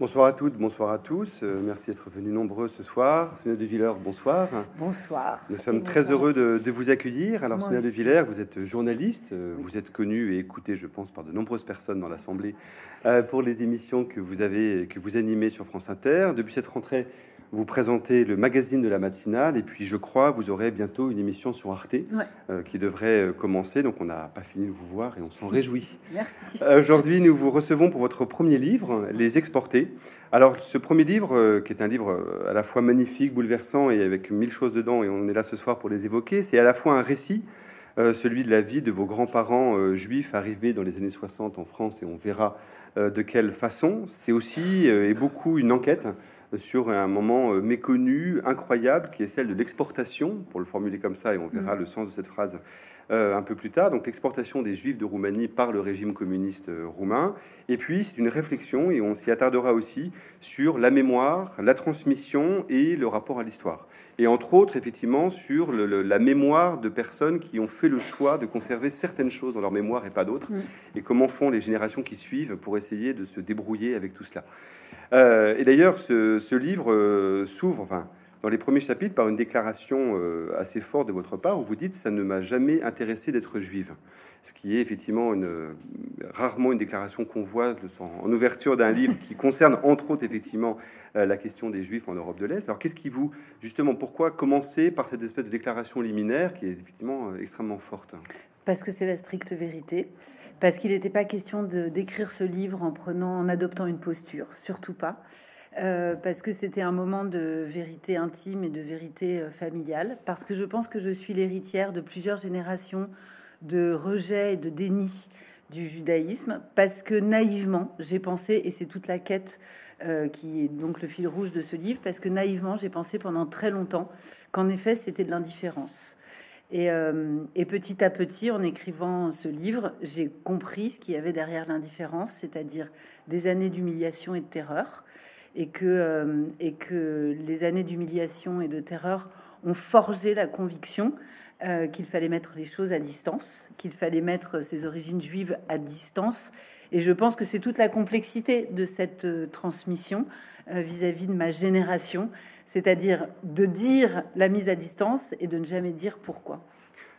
Bonsoir à toutes, bonsoir à tous. Euh, merci d'être venus nombreux ce soir. Sonia de Villers, bonsoir. Bonsoir. Nous sommes très heureux de, vous accueillir. Alors, Sonia de Villers, vous êtes journaliste, euh, vous êtes connue et écoutée, je pense, par de nombreuses personnes dans l'Assemblée euh, pour les émissions que vous avez, que vous animez sur France Inter. Depuis cette rentrée, vous présentez le magazine de la matinale et puis je crois vous aurez bientôt une émission sur Arte euh, qui devrait euh, commencer. Donc on n'a pas fini de vous voir et on s'en réjouit. Merci. Euh, aujourd'hui, nous vous recevons pour votre premier livre, Les Exportés. Alors ce premier livre, qui est un livre à la fois magnifique, bouleversant et avec mille choses dedans, et on est là ce soir pour les évoquer, c'est à la fois un récit celui de la vie de vos grands-parents juifs arrivés dans les années 60 en France, et on verra de quelle façon. C'est aussi et beaucoup une enquête sur un moment euh, méconnu, incroyable, qui est celle de l'exportation, pour le formuler comme ça, et on verra mm. le sens de cette phrase euh, un peu plus tard. Donc l'exportation des Juifs de Roumanie par le régime communiste euh, roumain. Et puis c'est une réflexion, et on s'y attardera aussi, sur la mémoire, la transmission et le rapport à l'histoire. Et entre autres, effectivement, sur la mémoire de personnes qui ont fait le choix de conserver certaines choses dans leur mémoire et pas d'autres, mm. et comment font les générations qui suivent pour essayer de se débrouiller avec tout cela. Euh, et d'ailleurs, ce, livre euh, s'ouvre, enfin, dans les premiers chapitres, par une déclaration euh, assez forte de votre part où vous dites ça ne m'a jamais intéressé d'être juive, ce qui est effectivement rarement une déclaration qu'on voit en ouverture d'un livre qui concerne entre autres effectivement la question des juifs en Europe de l'Est. Alors qu'est-ce qui vous justement pourquoi commencer par cette espèce de déclaration liminaire qui est effectivement extrêmement forte? Parce que c'est la stricte vérité, parce qu'il n'était pas question d'écrire ce livre en prenant, en adoptant une posture, surtout pas, euh, parce que c'était un moment de vérité intime et de vérité euh, familiale, parce que je pense que je suis l'héritière de plusieurs générations de rejet et de déni du judaïsme, parce que naïvement j'ai pensé, et c'est toute la quête euh, qui est donc le fil rouge de ce livre, parce que naïvement j'ai pensé pendant très longtemps qu'en effet c'était de l'indifférence. Euh, et, petit à petit, en écrivant ce livre, j'ai compris ce qu'il y avait derrière l'indifférence, c'est-à-dire des années d'humiliation et de terreur, et que, euh, et que les années d'humiliation et de terreur ont forgé la conviction euh, qu'il fallait mettre les choses à distance, qu'il fallait mettre ses origines juives à distance. Et je pense que c'est toute la complexité de cette transmission vis-à-vis -vis de ma génération c'est-à-dire de dire la mise à distance et de ne jamais dire pourquoi.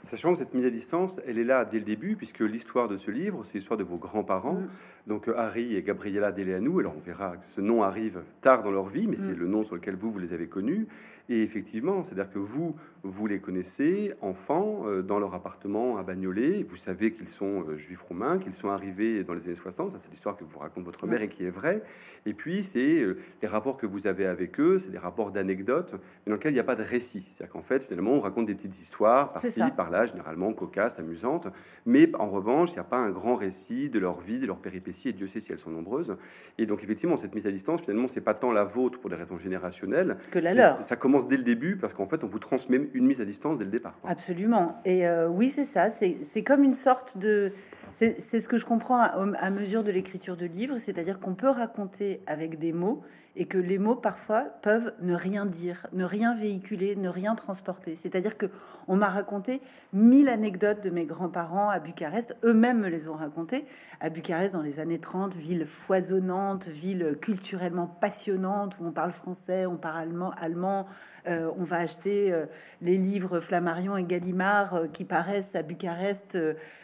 Sachant que cette mise à distance, elle est là dès le début, puisque l'histoire de ce livre, c'est l'histoire de vos grands-parents, mm. donc Harry et Gabriella Deleanu. Alors on verra que ce nom arrive tard dans leur vie, mais c'est mm. le nom sur lequel vous, vous les avez connus. Et effectivement, c'est-à-dire que vous, vous les connaissez, enfants, euh, dans leur appartement à Bagnolet. Vous savez qu'ils sont euh, juifs roumains, qu'ils sont arrivés dans les années 60. Ça, c'est l'histoire que vous raconte votre mère et qui est vraie. Et puis, c'est euh, les rapports que vous avez avec eux, c'est des rapports d'anecdotes, mais dans lesquels il n'y a pas de récit. C'est-à-dire qu'en fait, finalement, on raconte des petites histoires par-ci, par-là, généralement cocasses, amusantes. Mais en revanche, il n'y a pas un grand récit de leur vie, de leurs péripéties, et Dieu sait si elles sont nombreuses. Et donc, effectivement, cette mise à distance, finalement, c'est pas tant la vôtre pour des raisons générationnelles que la leur. Ça commence dès le début parce qu'en fait, on vous transmet une mise à distance dès le départ. Absolument. Et euh, oui, c'est ça. C'est comme une sorte de. C'est ce que je comprends à, mesure de l'écriture de livres, c'est-à-dire qu'on peut raconter avec des mots et que les mots parfois peuvent ne rien dire, ne rien véhiculer, ne rien transporter. C'est-à-dire que on m'a raconté mille anecdotes de mes grands-parents à Bucarest, eux-mêmes me les ont racontées. À Bucarest dans les années 30, ville foisonnante, ville culturellement passionnante où on parle français, on parle allemand, allemand euh, on va acheter euh, les livres Flammarion et Gallimard euh, qui paraissent à Bucarest,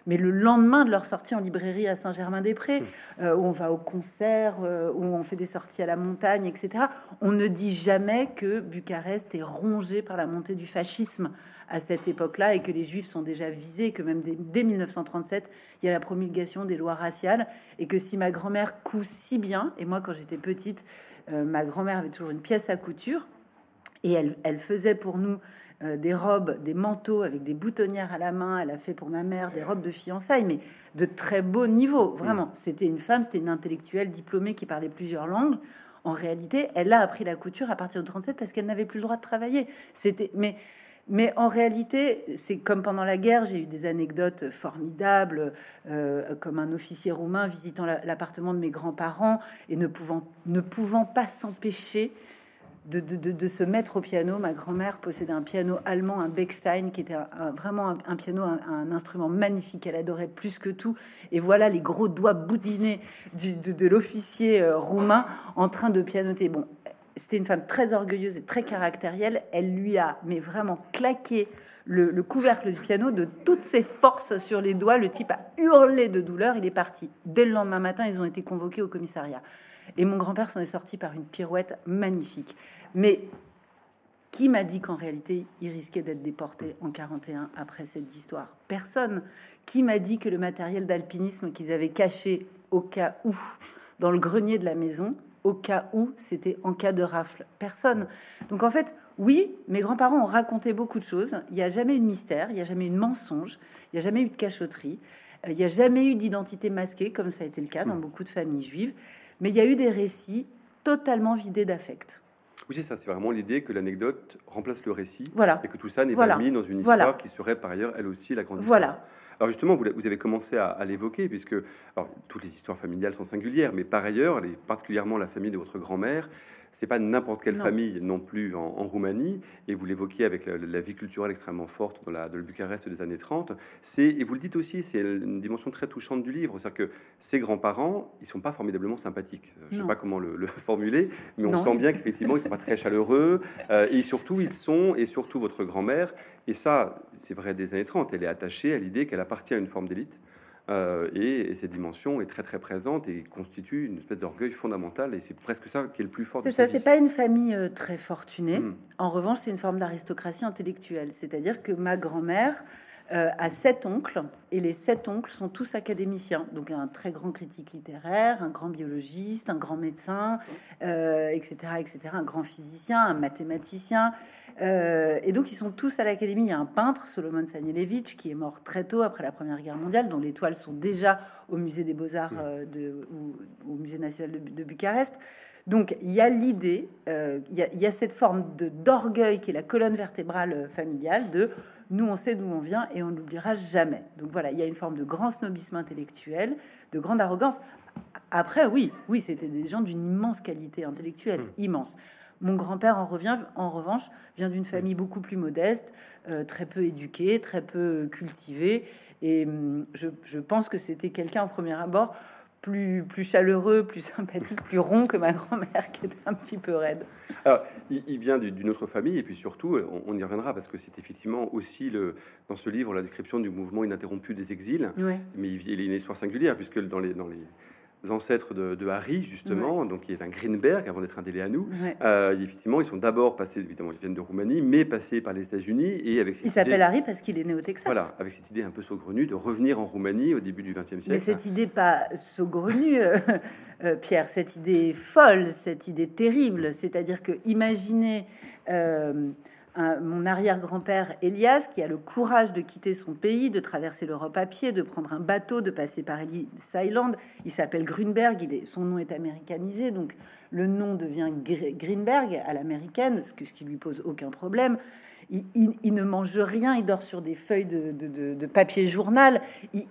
mais le lendemain de leur sortie en librairie à Saint-Germain-des-Prés, où on va au concert, où on fait des sorties à la montagne, etc. On ne dit jamais que Bucarest est rongé par la montée du fascisme à cette époque-là et que les juifs sont déjà visés, que même dès, 1937, il y a la promulgation des lois raciales et que si ma grand-mère coud si bien, et moi quand j'étais petite, ma grand-mère avait toujours une pièce à couture, et elle, faisait pour nous euh, des robes, des manteaux avec des boutonnières à la main. Elle a fait pour ma mère des robes de fiançailles, mais de très beau niveau, vraiment. Mm. C'était une femme, c'était une intellectuelle diplômée qui parlait plusieurs langues. En réalité, elle a appris la couture à partir de 37 parce qu'elle n'avait plus le droit de travailler. C'était, mais, mais en réalité, c'est comme pendant la guerre, j'ai eu des anecdotes formidables, euh, comme un officier roumain visitant l'appartement de mes grands-parents et ne pouvant, ne pouvant pas s'empêcher de, se mettre au piano. Ma grand-mère possédait un piano allemand, un Bechstein, qui était vraiment un, piano, un, instrument magnifique. Elle adorait plus que tout. Et voilà les gros doigts boudinés de, l'officier euh, roumain en train de pianoter. Bon, c'était une femme très orgueilleuse et très caractérielle. Elle lui a, mais vraiment claqué le, couvercle du piano de toutes ses forces sur les doigts. Le type a hurlé de douleur. Il est parti. Dès le lendemain matin, ils ont été convoqués au commissariat. Et mon grand-père s'en est sorti par une pirouette magnifique. Mais qui m'a dit qu'en réalité, il risquait d'être déporté en 41 après cette histoire? Personne. Qui m'a dit que le matériel d'alpinisme qu'ils avaient caché au cas où, dans le grenier de la maison, au cas où c'était en cas de rafle? Personne. Donc en fait, oui, mes grands-parents ont raconté beaucoup de choses. Il n'y a jamais eu de mystère, il n'y a jamais eu de mensonge, il n'y a jamais eu de cachotterie, euh, il n'y a jamais eu d'identité masquée, comme ça a été le cas dans beaucoup de familles juives. Mais il y a eu des récits totalement vidés d'affect. Oui, c'est ça, c'est vraiment l'idée que l'anecdote remplace le récit. Voilà. Et que tout ça n'est pas mis dans une histoire qui serait par ailleurs, elle aussi, la grande histoire. Voilà. Alors justement, vous, avez commencé à, l'évoquer, puisque alors, toutes les histoires familiales sont singulières, mais par ailleurs, particulièrement la famille de votre grand-mère, c'est pas n'importe quelle famille non plus en, Roumanie. Et vous l'évoquiez avec la, vie culturelle extrêmement forte dans la, de Bucarest des années 30. C'est, et vous le dites aussi, c'est une dimension très touchante du livre. C'est-à-dire que ces grands-parents, ils sont pas formidablement sympathiques. Je ne sais pas comment le, formuler, mais on sent bien qu'effectivement, ils sont pas très chaleureux. Euh, et surtout, ils sont, et surtout votre grand-mère, et ça, c'est vrai des années 30, elle est attachée à l'idée qu'elle appartient à une forme d'élite. Euh, et, cette dimension est très très présente et constitue une espèce d'orgueil fondamental et c'est presque ça qui est le plus fort. C'est ça, c'est pas une famille euh, très fortunée. Hmm. En revanche, c'est une forme d'aristocratie intellectuelle, c'est-à-dire que ma grand-mère euh, a sept oncles et les sept oncles sont tous académiciens. Donc un très grand critique littéraire, un grand biologiste, un grand médecin, etc., etc., un grand physicien, un mathématicien. Euh, et donc, ils sont tous à l'académie. Il y a un peintre, Solomon Sanielewicz, qui est mort très tôt après la Première Guerre mondiale, dont les toiles sont déjà au musée des Beaux-Arts euh, de, ou au musée national de, Bucarest. Donc, il y a l'idée, euh, il, y a cette forme d'orgueil qui est la colonne vertébrale familiale de nous, on sait d'où on vient et on n'oubliera jamais. Donc voilà, il y a une forme de grand snobisme intellectuel, de grande arrogance. Après, oui, oui, c'était des gens d'une immense qualité intellectuelle, mmh. immense. Mon grand-père, en, revient, en revanche, vient d'une famille beaucoup plus modeste, euh, très peu éduquée, très peu cultivée. Et hum, je, pense que c'était quelqu'un, au premier abord, plus, plus chaleureux, plus sympathique, plus rond que ma grand-mère, qui était un petit peu raide. Alors, il, vient d'une autre famille, et puis surtout, on, y reviendra, parce que c'est effectivement aussi le, dans ce livre la description du mouvement ininterrompu des exils. Mais il, il, est une histoire singulière, puisque dans les, dans les ancêtres de, Harry, justement, donc qui est un Greenberg avant d'être un délai à nous. Euh, effectivement, ils sont d'abord passés, évidemment, ils viennent de Roumanie, mais passés par les États-Unis et avec. il s'appelle Harry parce qu'il est né au Texas. Voilà, avec cette idée un peu saugrenue de revenir en Roumanie au début du XXe siècle. Mais cette idée pas saugrenue, euh, euh, Pierre, cette idée folle, cette idée terrible, c'est-à-dire que mon arrière-grand-père Elias, qui a le courage de quitter son pays, de traverser l'Europe à pied, de prendre un bateau, de passer par Ellis Island. Il s'appelle Grunberg, son nom est américanisé, donc le nom devient Greenberg à l'américaine, ce, qui lui pose aucun problème. Il, ne mange rien, il dort sur des feuilles de, papier journal,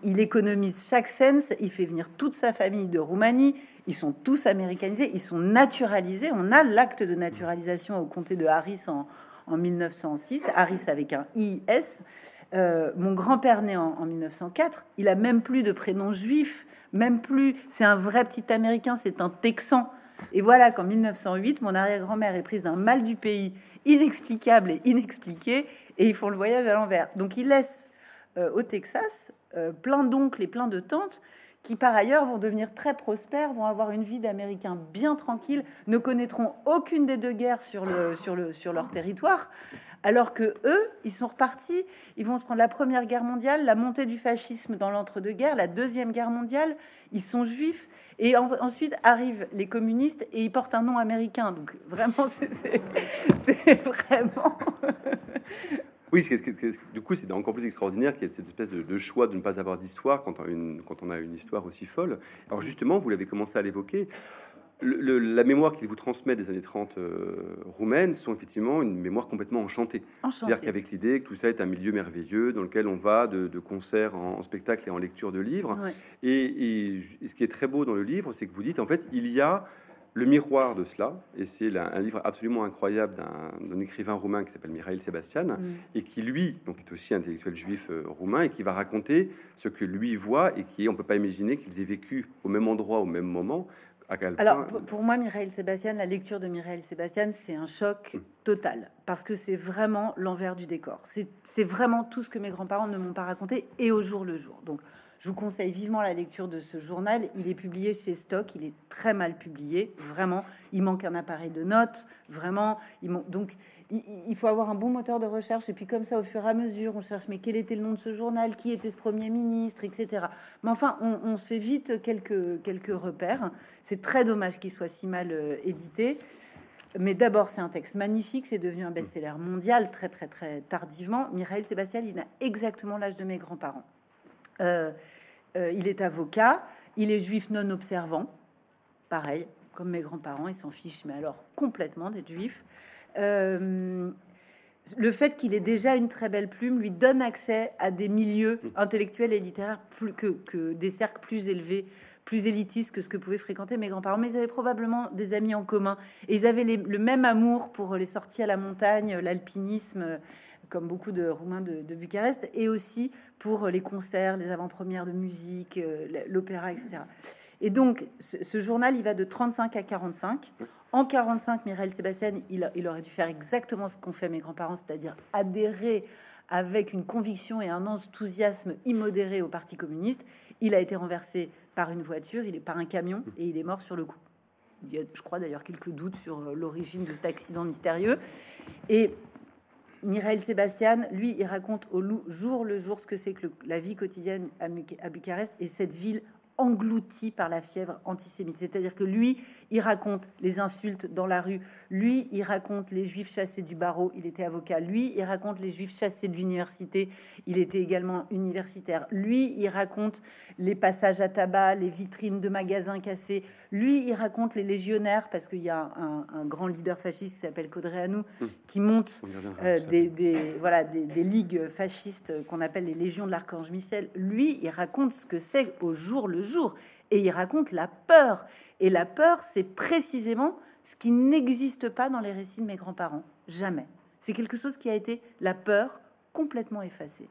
il, économise chaque sens, il fait venir toute sa famille de Roumanie, ils sont tous américanisés, ils sont naturalisés. On a l'acte de naturalisation au comté de Harris en, en 1906, Harris avec un IS. Euh, mon grand-père né en, 1904, il a même plus de prénom juif, même plus. C'est un vrai petit Américain, c'est un Texan. Et voilà qu'en 1908, mon arrière-grand-mère est prise d'un mal du pays inexplicable et inexpliqué, et ils font le voyage à l'envers. Donc ils laissent euh, au Texas euh, plein d'oncles et plein de tantes qui par ailleurs vont devenir très prospères, vont avoir une vie d'Américains bien tranquille, ne connaîtront aucune des deux guerres sur, le, sur, le, sur leur territoire, alors que eux, ils sont repartis, ils vont se prendre la Première Guerre mondiale, la montée du fascisme dans l'entre-deux-guerres, la Deuxième Guerre mondiale, ils sont juifs, et ensuite arrivent les communistes et ils portent un nom américain. Donc vraiment, c'est vraiment... Oui, du coup, c'est encore plus extraordinaire qu'il y ait cette espèce de, choix de ne pas avoir d'histoire quand, quand, on a une histoire aussi folle. Alors justement, vous l'avez commencé à l'évoquer, la mémoire qu'il vous transmet des années 30 euh, roumaines sont effectivement une mémoire complètement enchantée. C'est-à-dire qu'avec l'idée que tout ça est un milieu merveilleux dans lequel on va de, concerts en, spectacle et en lecture de livres. Et, et, ce qui est très beau dans le livre, c'est que vous dites, en fait, il y a le miroir de cela, et c'est un livre absolument incroyable d'un écrivain roumain qui s'appelle Mihail Sebastian, mm. et qui lui, donc est aussi intellectuel juif euh, roumain, et qui va raconter ce que lui voit, et qui, on peut pas imaginer qu'ils aient vécu au même endroit, au même moment. Alors, pour moi, Mireille Sébastien, la lecture de Mireille Sébastien, c'est un choc mm. total, parce que c'est vraiment l'envers du décor. C'est vraiment tout ce que mes grands-parents ne m'ont pas raconté, et au jour le jour. Donc, je vous conseille vivement la lecture de ce journal. Il est publié chez Stock. Il est très mal publié, vraiment. Il manque un appareil de notes, vraiment. Il donc il, faut avoir un bon moteur de recherche. Et puis comme ça, au fur et à mesure, on cherche mais quel était le nom de ce journal, qui était ce premier ministre, etc. Mais enfin, on, se fait vite quelques quelques repères. C'est très dommage qu'il soit si mal euh, édité. Mais d'abord, c'est un texte magnifique, c'est devenu un best-seller mondial très très très tardivement. Mireille Sébastien, il a exactement l'âge de mes grands-parents. Euh, euh, il est avocat, il est juif non observant, pareil, comme mes grands-parents, ils s'en fichent, mais alors complètement d'être juif. Euh, le fait qu'il ait déjà une très belle plume lui donne accès à des milieux intellectuels et littéraires plus que, des cercles plus élevés, plus élitistes que ce que pouvaient fréquenter mes grands-parents. Mais ils avaient probablement des amis en commun et ils avaient le même amour pour les sorties à la montagne, l'alpinisme comme beaucoup de Roumains de, Bucarest, et aussi pour les concerts, les avant-premières de musique, euh, l'opéra, etc. Et donc, ce, journal, il va de 35 à 45. En 45, Mireille Sébastien, il, il aurait dû faire exactement ce qu'ont fait mes grands-parents, c'est-à-dire adhérer avec une conviction et un enthousiasme immodéré au Parti communiste. Il a été renversé par une voiture, il est par un camion, et il est mort sur le coup. Il y a, je crois d'ailleurs, quelques doutes sur euh, l'origine de cet accident mystérieux. Et Mireille Sébastien, lui, il raconte au jour le jour ce que c'est que la vie quotidienne à Bucarest et cette ville englouti par la fièvre antisémite. C'est-à-dire que lui, il raconte les insultes dans la rue. Lui, il raconte les juifs chassés du barreau. Il était avocat. Lui, il raconte les juifs chassés de l'université. Il était également universitaire. Lui, il raconte les passages à tabac, les vitrines de magasins cassés. Lui, il raconte les légionnaires parce qu'il y a un, grand leader fasciste qui s'appelle Codreanu hum. qui monte euh, des, voilà, des, des ligues fascistes qu'on appelle les légions de l'archange Michel. Lui, il raconte ce que c'est au jour le jour Et il raconte la peur. Et la peur, c'est précisément ce qui n'existe pas dans les récits de mes grands-parents. Jamais. C'est quelque chose qui a été la peur complètement effacée.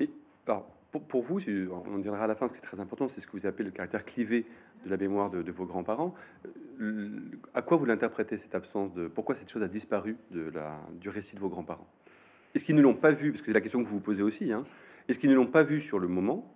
Et alors, pour, vous, on dira à la fin, ce qui est très important, c'est ce que vous appelez le caractère clivé de la mémoire de, vos grands-parents. Euh, à quoi vous l'interprétez, cette absence de... Pourquoi cette chose a disparu de la, du récit de vos grands-parents? Est-ce qu'ils ne l'ont pas vu? Parce que c'est la question que vous vous posez aussi. Hein, Est-ce qu'ils ne l'ont pas vu sur le moment?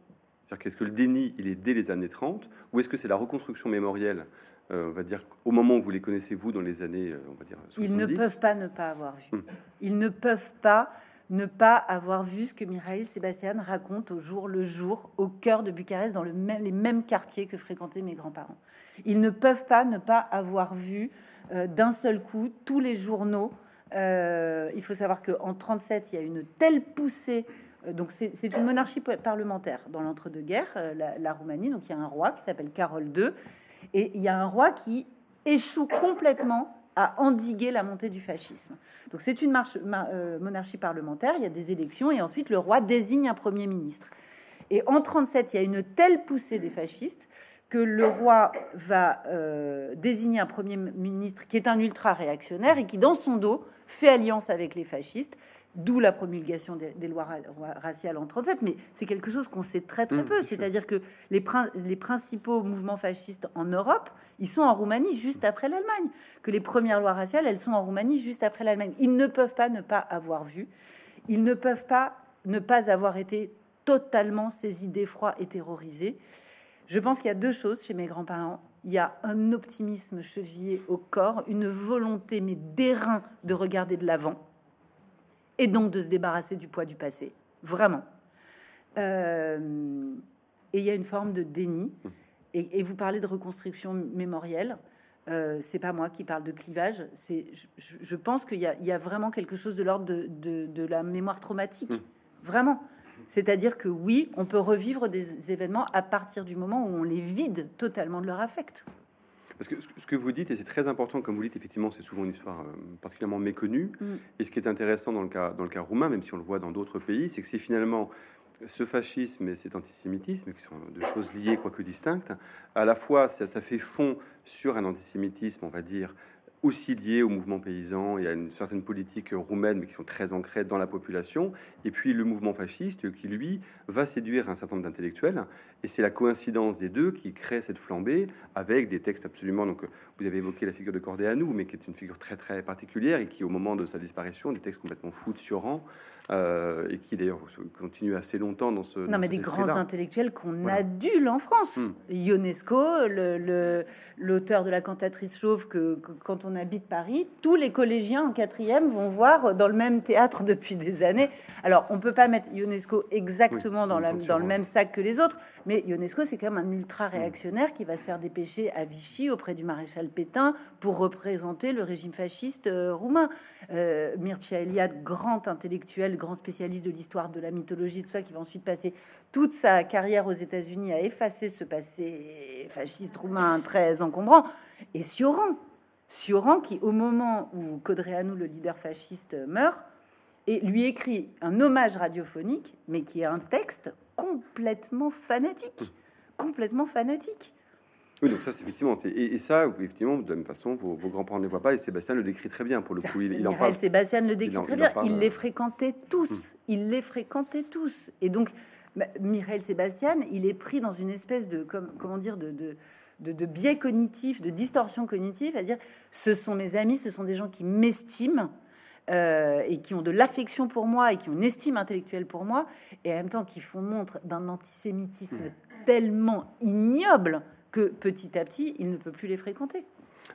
C'est-à-dire qu'est-ce que le déni, il est dès les années 30, ou est-ce que c'est la reconstruction mémorielle, euh, on va dire, au moment où vous les connaissez, vous, dans les années, euh, on va dire, 70 Ils ne peuvent pas ne pas avoir vu. Hmm. Ils ne peuvent pas ne pas avoir vu ce que Mireille Sébastien raconte au jour le jour, au cœur de Bucarest, dans le même, les mêmes quartiers que fréquentaient mes grands-parents. Ils ne peuvent pas ne pas avoir vu euh, d'un seul coup tous les journaux. il faut savoir qu'en 37, il y a une telle poussée donc c'est une monarchie parlementaire dans l'entre-deux-guerres, euh, la, Roumanie. Donc il y a un roi qui s'appelle Carole II, et il y a un roi qui échoue complètement à endiguer la montée du fascisme. Donc c'est une marche, euh, monarchie parlementaire, il y a des élections, et ensuite le roi désigne un premier ministre. Et en 37, il y a une telle poussée des fascistes que le roi va désigner un premier ministre qui est un ultra réactionnaire et qui, dans son dos, fait alliance avec les fascistes d'où la promulgation des, lois raciales en 37, mais c'est quelque chose qu'on sait très très mmh, peu. C'est-à-dire que les, les, principaux mouvements fascistes en Europe, ils sont en Roumanie juste après l'Allemagne. Que les premières lois raciales, elles sont en Roumanie juste après l'Allemagne. Ils ne peuvent pas ne pas avoir vu. Ils ne peuvent pas ne pas avoir été totalement saisis d'effroi et terrorisés. Je pense qu'il y a deux choses chez mes grands-parents. Il y a un optimisme chevillé au corps, une volonté mais d'airain de regarder de l'avant et donc de se débarrasser du poids du passé, vraiment. Euh, et il y a une forme de déni. Et, vous parlez de reconstruction mémorielle. Euh, c'est pas moi qui parle de clivage. C'est, je, pense qu'il y, y, a vraiment quelque chose de l'ordre de, de, la mémoire traumatique, mm. vraiment. C'est-à-dire que oui, on peut revivre des événements à partir du moment où on les vide totalement de leur affect. Parce que ce que vous dites, et c'est très important, comme vous dites, effectivement, c'est souvent une histoire euh, particulièrement méconnue. Mm. Et ce qui est intéressant dans le, cas, dans le cas roumain, même si on le voit dans d'autres pays, c'est que c'est finalement ce fascisme et cet antisémitisme, qui sont deux choses liées quoique distinctes, à la fois ça, ça fait fond sur un antisémitisme, on va dire, aussi liés au mouvement paysan et à une certaine politique roumaine, mais qui sont très ancrées dans la population. Et puis le mouvement fasciste qui, lui, va séduire un certain nombre d'intellectuels. Et c'est la coïncidence des deux qui crée cette flambée avec des textes absolument. Donc, vous avez évoqué la figure de Cordeanu, mais qui est une figure très très particulière et qui, au moment de sa disparition, des textes complètement fous de Suran, euh, et qui d'ailleurs continue assez longtemps dans ce. Non, mais des grands intellectuels qu'on adule en France. Hmm. Ionesco, l'auteur de la cantatrice chauve, que, quand on habite Paris, tous les collégiens en quatrième vont voir dans le même théâtre depuis des années. Alors, on peut pas mettre Ionesco exactement dans, la, dans le même sac que les autres, mais Ionesco, c'est quand même un ultra réactionnaire qui va se faire dépêcher à Vichy auprès du maréchal Pétain pour représenter le régime fasciste euh, roumain. Euh, Mircea Eliade, grand intellectuel grand spécialiste de l'histoire de la mythologie, tout ça, qui va ensuite passer toute sa carrière aux États-Unis à effacer ce passé fasciste roumain très encombrant. Et Sioran, Sioran qui, au moment où Codreanu, le leader fasciste, meurt, et lui écrit un hommage radiophonique, mais qui est un texte complètement fanatique, complètement fanatique. Oui, donc ça, c'est effectivement. Et, ça, effectivement, de la même façon, vos, grands-parents ne le voient pas, et Sébastien le décrit très bien, pour le coup. Il, il en parle. Sébastien le décrit très bien. Il les fréquentait tous. Hum. Il les fréquentait tous. Et donc, bah, Mireille Sébastien, il est pris dans une espèce de, comment dire, de, de, de, biais cognitif, de distorsion cognitive, à dire ce sont mes amis, ce sont des gens qui m'estiment. Euh, et qui ont de l'affection pour moi et qui ont une estime intellectuelle pour moi, et en même temps qui font montre d'un antisémitisme hum. tellement ignoble que petit à petit, il ne peut plus les fréquenter.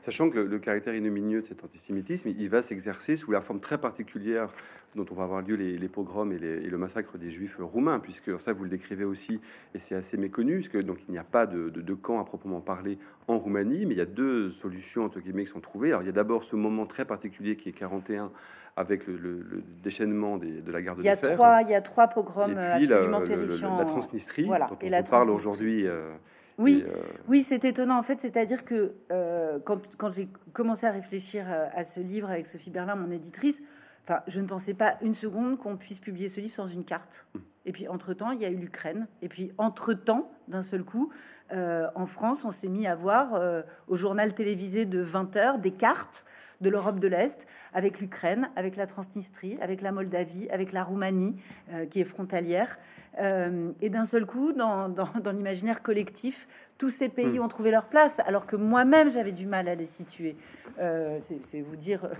Sachant que le, caractère ignominieux de cet antisémitisme, il va s'exercer sous la forme très particulière dont on va avoir lieu les, pogroms et, le massacre des juifs roumains, puisque ça vous le décrivez aussi, et c'est assez méconnu, parce que donc il n'y a pas de, de, camp à proprement parler en Roumanie, mais il y a deux solutions entre guillemets qui sont trouvées. Alors il y a d'abord ce moment très particulier qui est 41 avec le, déchaînement de la garde de fer. Il y a trois pogroms absolument terrifiants. La, Transnistrie, dont on, parle aujourd'hui. Euh, oui, euh, oui, c'est étonnant en fait. C'est-à-dire que euh, quand, quand j'ai commencé à réfléchir euh, à ce livre avec Sophie Berlin, mon éditrice, enfin, je ne pensais pas une seconde qu'on puisse publier ce livre sans une carte. Hmm. Et puis entre-temps, il y a eu l'Ukraine. Et puis entre-temps, d'un seul coup, en France, on s'est mis à voir au journal télévisé de 20 heures des cartes de l'Europe de l'Est, avec l'Ukraine, avec la Transnistrie, avec la Moldavie, avec la Roumanie, qui est frontalière. Euh, et d'un seul coup, dans, dans, l'imaginaire collectif, tous ces pays hmm. ont trouvé leur place, alors que moi-même, j'avais du mal à les situer. Euh, c'est vous dire euh,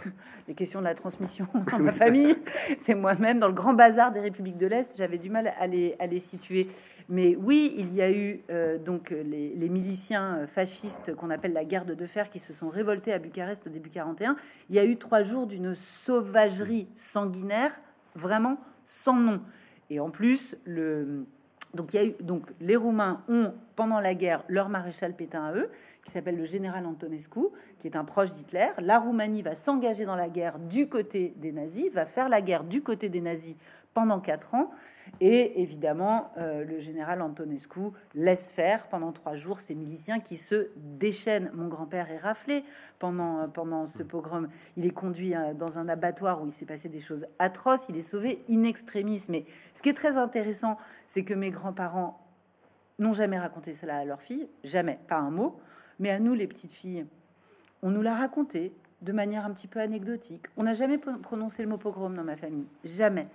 les questions de la transmission dans ma famille. C'est moi-même, dans le grand bazar des républiques de l'Est, j'avais du mal à les, à les situer. Mais oui, il y a eu donc les, les, miliciens fascistes qu'on appelle la garde de fer qui se sont révoltés à Bucarest au début 41. Il y a eu trois jours d'une sauvagerie sanguinaire, vraiment sans nom. Et en plus, le, donc, les Roumains ont, pendant la guerre, leur maréchal Pétain à eux, qui s'appelle le général Antonescu, qui est un proche d'Hitler. La Roumanie va s'engager dans la guerre du côté des nazis, va faire la guerre du côté des nazis pendant quatre ans. Et évidemment, euh, le général Antonescu laisse faire pendant trois jours ces miliciens qui se déchaînent. Mon grand-père est raflé pendant, pendant ce pogrom. Il est conduit euh, dans un abattoir où il s'est passé des choses atroces. Il est sauvé in extremis. Mais ce qui est très intéressant, c'est que mes grands-parents n'ont jamais raconté cela à leurs filles, jamais, pas un mot. Mais à nous, les petites filles, on nous l'a raconté de manière un petit peu anecdotique. On n'a jamais prononcé le mot pogrom dans ma famille, jamais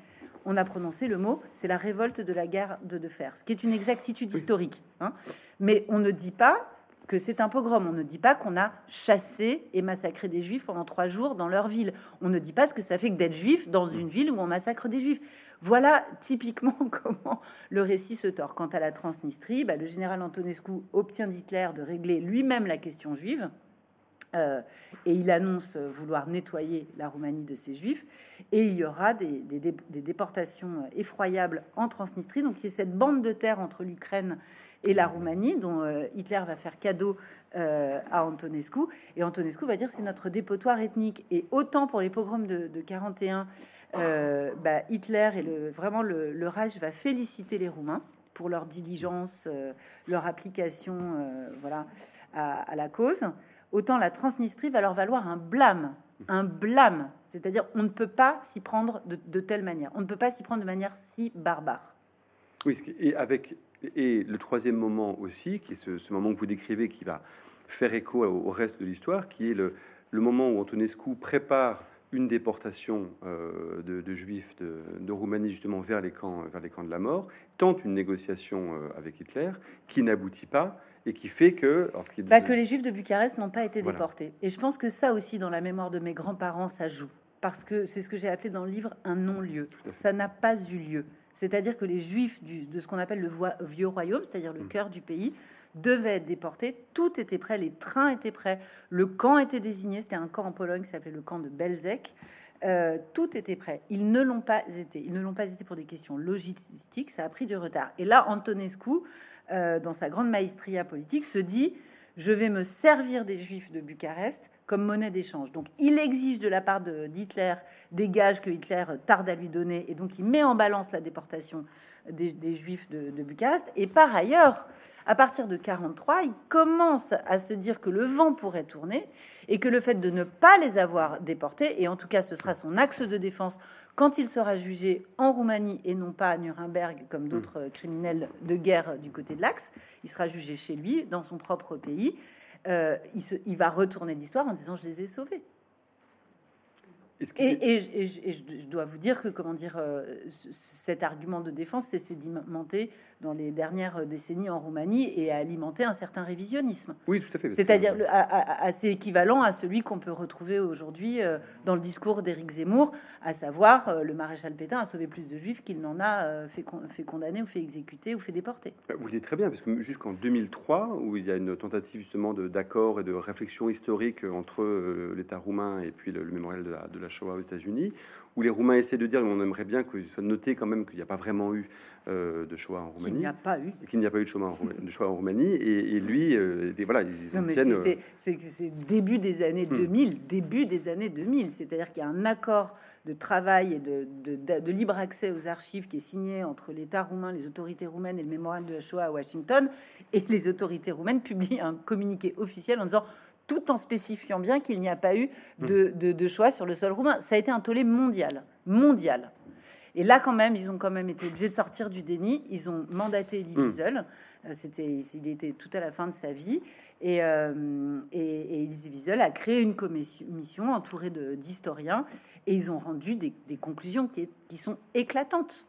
on a prononcé le mot, c'est la révolte de la guerre de, fer, ce qui est une exactitude historique. Hein. Mais on ne dit pas que c'est un pogrom. On ne dit pas qu'on a chassé et massacré des juifs pendant trois jours dans leur ville. On ne dit pas ce que ça fait que d'être juif dans une ville où on massacre des juifs. Voilà typiquement comment le récit se tord. Quant à la Transnistrie, bah, le général Antonescu obtient d'Hitler de régler lui-même la question juive. Euh, et il annonce vouloir nettoyer la Roumanie de ses juifs. Et il y aura des, déportations effroyables en Transnistrie. Donc, c'est cette bande de terre entre l'Ukraine et la Roumanie dont euh, Hitler va faire cadeau euh, à Antonescu. Et Antonescu va dire c'est notre dépotoir ethnique. Et autant pour les pogroms de, 41, bah, Hitler et le, vraiment le, le Reich va féliciter les Roumains pour leur diligence, leur application voilà, à la cause autant la Transnistrie va leur valoir un blâme, un blâme. C'est-à-dire, on ne peut pas s'y prendre de, telle manière. On ne peut pas s'y prendre de manière si barbare. Oui, et avec et le troisième moment aussi, qui est ce, moment que vous décrivez, qui va faire écho au, reste de l'histoire, qui est le, moment où Antonescu prépare une déportation euh, de, juifs de, Roumanie justement vers les camps, vers les camps de la mort, tente une négociation euh, avec Hitler qui n'aboutit pas et qui fait que bah, que les juifs de Bucarest n'ont pas été déportés. Et je pense que ça aussi, dans la mémoire de mes grands-parents, ça joue parce que c'est ce que j'ai appelé dans le livre un non-lieu. Ça n'a pas eu lieu. C'est-à-dire que les juifs de ce qu'on appelle le vieux royaume, c'est-à-dire le mm. cœur du pays, devaient être déportés. Tout était prêt, les trains étaient prêts, le camp était désigné. C'était un camp en Pologne qui s'appelait le camp de Belzec. Euh, tout était prêt. Ils ne l'ont pas été. Ils ne l'ont pas été pour des questions logistiques. Ça a pris du retard. Et là, Antonescu, euh, dans sa grande maestria politique, se dit je vais me servir des juifs de Bucarest comme monnaie d'échange. Donc il exige de la part d'Hitler des gages que Hitler tarde à lui donner, et donc il met en balance la déportation des, juifs de, de, Bucarest. Et par ailleurs, à partir de 43, il commence à se dire que le vent pourrait tourner et que le fait de ne pas les avoir déportés, et en tout cas ce sera son axe de défense quand il sera jugé en Roumanie et non pas à Nuremberg comme d'autres criminels de guerre du côté de l'Axe, il sera jugé chez lui, dans son propre pays. Euh, il, va retourner l'histoire en disant je les ai sauvés. Et, je, dois vous dire que comment dire euh, cet argument de défense s'est sédimenté dans les dernières décennies en Roumanie et a alimenté un certain révisionnisme. Oui, tout à fait. C'est-à-dire assez équivalent à celui qu'on peut retrouver aujourd'hui euh, dans le discours d'Éric Zemmour, à savoir euh, le maréchal Pétain a sauvé plus de juifs qu'il n'en a euh, fait, fait condamner ou fait exécuter ou fait déporter. Bah, vous le dites très bien, parce que jusqu'en 2003, où il y a une tentative justement d'accord et de réflexion historique entre l'État roumain et puis le, mémorial de la, de la Shoah aux États-Unis, où les Roumains essaient de dire, on aimerait bien que soit noté quand même qu'il n'y a pas vraiment eu euh, de Shoah en Roumanie. Qu'il n'y a pas eu. Qu'il n'y a pas eu de Shoah en, Roumanie. Et, lui, euh, voilà, ils C'est début des années 2000, hmm. début des années 2000. C'est-à-dire qu'il y a un accord de travail et de, de, libre accès aux archives qui est signé entre l'État roumain, les autorités roumaines et le mémorial de la Shoah à Washington. Et les autorités roumaines publient un communiqué officiel en disant tout en spécifiant bien qu'il n'y a pas eu de, de, choix sur le sol roumain. Ça a été un tollé mondial, mondial. Et là, quand même, ils ont quand même été obligés de sortir du déni. Ils ont mandaté Elie. Wiesel. Euh, c'était, il était tout à la fin de sa vie. Et, euh, et, et Wiesel a créé une commission entourée d'historiens. Et ils ont rendu des, conclusions qui, qui, sont éclatantes.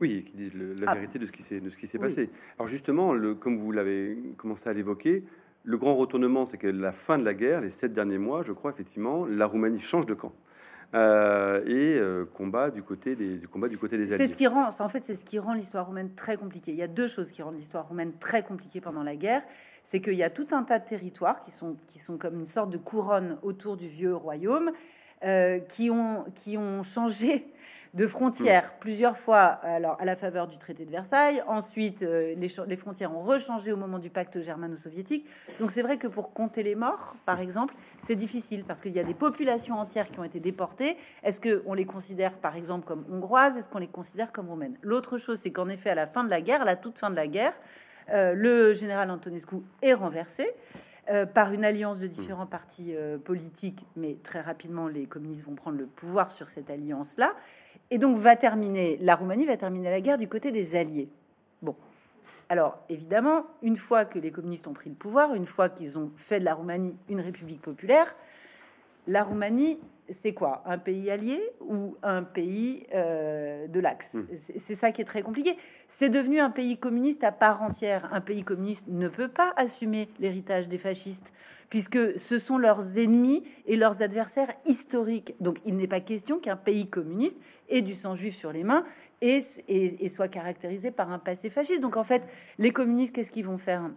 Oui, qui disent la ah. vérité de ce qui s'est, de ce qui s'est passé. Alors justement, le, comme vous l'avez commencé à l'évoquer, le grand retournement, c'est que la fin de la guerre, les sept derniers mois, je crois effectivement, la Roumanie change de camp. Euh, et euh, combat du côté des du combat du côté des. C'est ce qui rend en fait c'est ce qui rend l'histoire roumaine très compliquée. Il y a deux choses qui rendent l'histoire roumaine très compliquée pendant la guerre, c'est qu'il y a tout un tas de territoires qui sont qui sont comme une sorte de couronne autour du vieux royaume euh, qui ont qui ont changé de frontières plusieurs fois alors à la faveur du traité de Versailles. Ensuite, euh, les, les, frontières ont rechangé au moment du pacte germano-soviétique. Donc c'est vrai que pour compter les morts, par exemple, c'est difficile parce qu'il y a des populations entières qui ont été déportées. Est-ce que on les considère par exemple comme hongroises? Est-ce qu'on les considère comme roumaines? L'autre chose, c'est qu'en effet, à la fin de la guerre, à la toute fin de la guerre, euh, le général Antonescu est renversé. Euh, par une alliance de différents partis politiques, mais très rapidement, les communistes vont prendre le pouvoir sur cette alliance-là. Et donc va terminer, la Roumanie va terminer la guerre du côté des Alliés. Bon. Alors, évidemment, une fois que les communistes ont pris le pouvoir, une fois qu'ils ont fait de la Roumanie une république populaire, la Roumanie c'est quoi Un pays allié ou un pays euh, de l'Axe hmm. C'est ça qui est très compliqué. C'est devenu un pays communiste à part entière. Un pays communiste ne peut pas assumer l'héritage des fascistes, puisque ce sont leurs ennemis et leurs adversaires historiques. Donc il n'est pas question qu'un pays communiste ait du sang juif sur les mains et, et soit caractérisé par un passé fasciste. Donc en fait, les communistes, qu'est-ce qu'ils vont faire?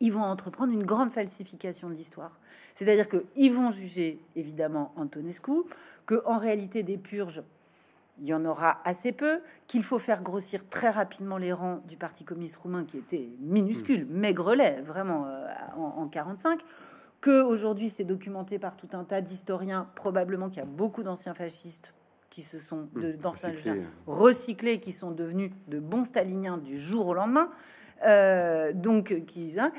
Ils vont entreprendre une grande falsification de l'histoire. C'est-à-dire qu'ils vont juger évidemment Antonescu, que en réalité des purges, il y en aura assez peu, qu'il faut faire grossir très rapidement les rangs du Parti communiste roumain qui était minuscule, mmh. maigrelet, vraiment euh, en, en 45, que aujourd'hui c'est documenté par tout un tas d'historiens, probablement qu'il y a beaucoup d'anciens fascistes qui se sont mmh, d'anciens recyclés, qui sont devenus de bons staliniens du jour au lendemain. Euh, donc qui hein,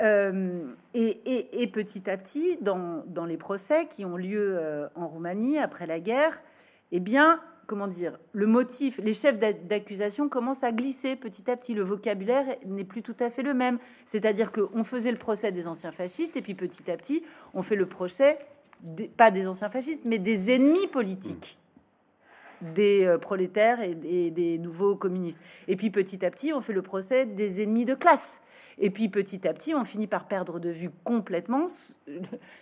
euh, et, petit à petit dans, dans, les procès qui ont lieu euh, en Roumanie après la guerre, eh bien comment dire, le motif, les chefs d'accusation commencent à glisser petit à petit. Le vocabulaire n'est plus tout à fait le même. C'est-à-dire qu'on faisait le procès des anciens fascistes et puis petit à petit, on fait le procès, pas des anciens fascistes, mais des ennemis politiques des euh, prolétaires et, des nouveaux communistes. Et puis petit à petit, on fait le procès des ennemis de classe. Et puis petit à petit, on finit par perdre de vue complètement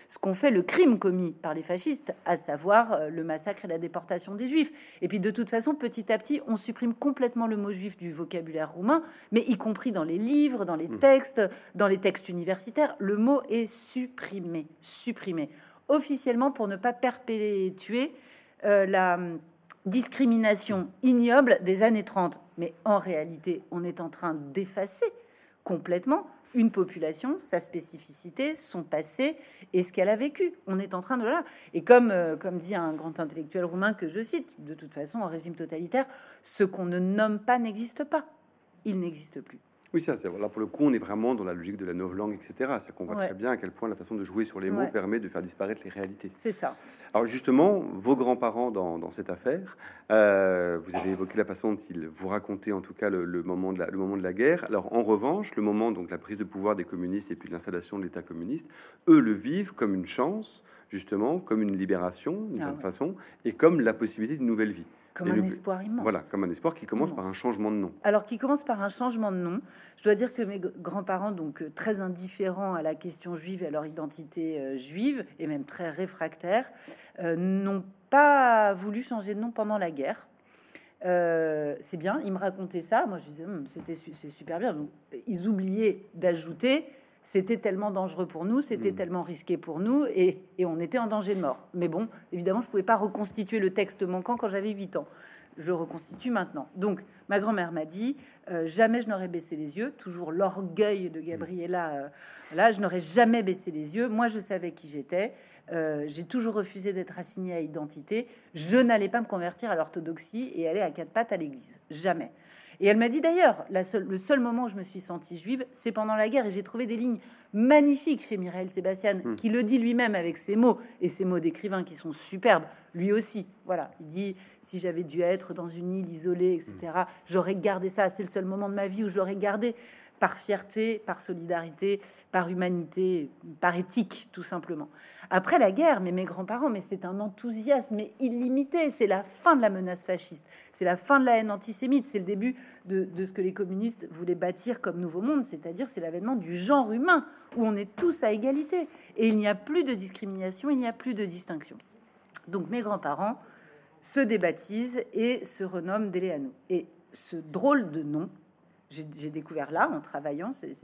ce qu'on fait, le crime commis par les fascistes, à savoir euh, le massacre et la déportation des juifs. Et puis de toute façon, petit à petit, on supprime complètement le mot juif du vocabulaire roumain, mais y compris dans les livres, dans les mmh. textes, dans les textes universitaires, le mot est supprimé, supprimé officiellement pour ne pas perpétuer euh, la discrimination ignoble des années 30. Mais en réalité, on est en train d'effacer complètement une population, sa spécificité, son passé et ce qu'elle a vécu. On est en train de là. Et comme, euh, comme dit un grand intellectuel roumain que je cite, de toute façon, en régime totalitaire, ce qu'on ne nomme pas n'existe pas. Il n'existe plus. Oui, ça, c'est là pour le coup, on est vraiment dans la logique de la langue, etc. C'est qu'on voit très bien à quel point la façon de jouer sur les mots permet de faire disparaître les réalités. C'est ça. Alors justement, vos grands-parents dans, cette affaire, euh, vous avez évoqué la façon dont ils vous racontaient en tout cas le, moment de la, le moment de la guerre. Alors en revanche, le moment donc la prise de pouvoir des communistes et puis l'installation de l'État communiste, eux le vivent comme une chance, justement, comme une libération d'une ah certaine façon, et comme la possibilité d'une nouvelle vie. Comme un espoir immense. Voilà, comme un espoir qui commence par un changement de nom. Alors, qui commence par un changement de nom. Je dois dire que mes grands-parents, donc euh, très indifférents à la question juive et à leur identité euh, juive, et même très réfractaires, euh, n'ont pas voulu changer de nom pendant la guerre. c'est bien, ils me racontaient ça. Moi, je disais, hum, c'était c'est super bien. Donc, ils oubliaient d'ajouter c'était tellement dangereux pour nous, c'était mm. tellement risqué pour nous, et, on était en danger de mort. Mais bon, évidemment, je pouvais pas reconstituer le texte manquant quand j'avais 8 ans. Je le reconstitue maintenant. Donc, ma grand-mère m'a dit, euh, jamais je n'aurais baissé les yeux, toujours l'orgueil de Gabriella. Euh, là, je n'aurais jamais baissé les yeux. Moi, je savais qui j'étais. Euh, j'ai toujours refusé d'être assigné à identité. Je n'allais pas me convertir à l'orthodoxie et aller à quatre pattes à l'église. Jamais. Et elle m'a dit d'ailleurs, le seul moment où je me suis sentie juive, c'est pendant la guerre. Et j'ai trouvé des lignes magnifiques chez Mireille Sébastien, hmm. qui le dit lui-même avec ses mots, et ses mots d'écrivain qui sont superbes, lui aussi. Voilà, il dit, si j'avais dû être dans une île isolée, etc., j'aurais gardé ça. C'est le seul moment de ma vie où je l'aurais gardé par fierté, par solidarité, par humanité, par éthique, tout simplement. Après la guerre, mais mes grands-parents, mais c'est un enthousiasme illimité. C'est la fin de la menace fasciste, c'est la fin de la haine antisémite, c'est le début de, ce que les communistes voulaient bâtir comme nouveau monde, c'est-à-dire c'est l'avènement du genre humain où on est tous à égalité et il n'y a plus de discrimination, il n'y a plus de distinction. Donc mes grands-parents se débaptisent et se renomment Déléanou. Et ce drôle de nom, j'ai découvert là en travaillant, c'est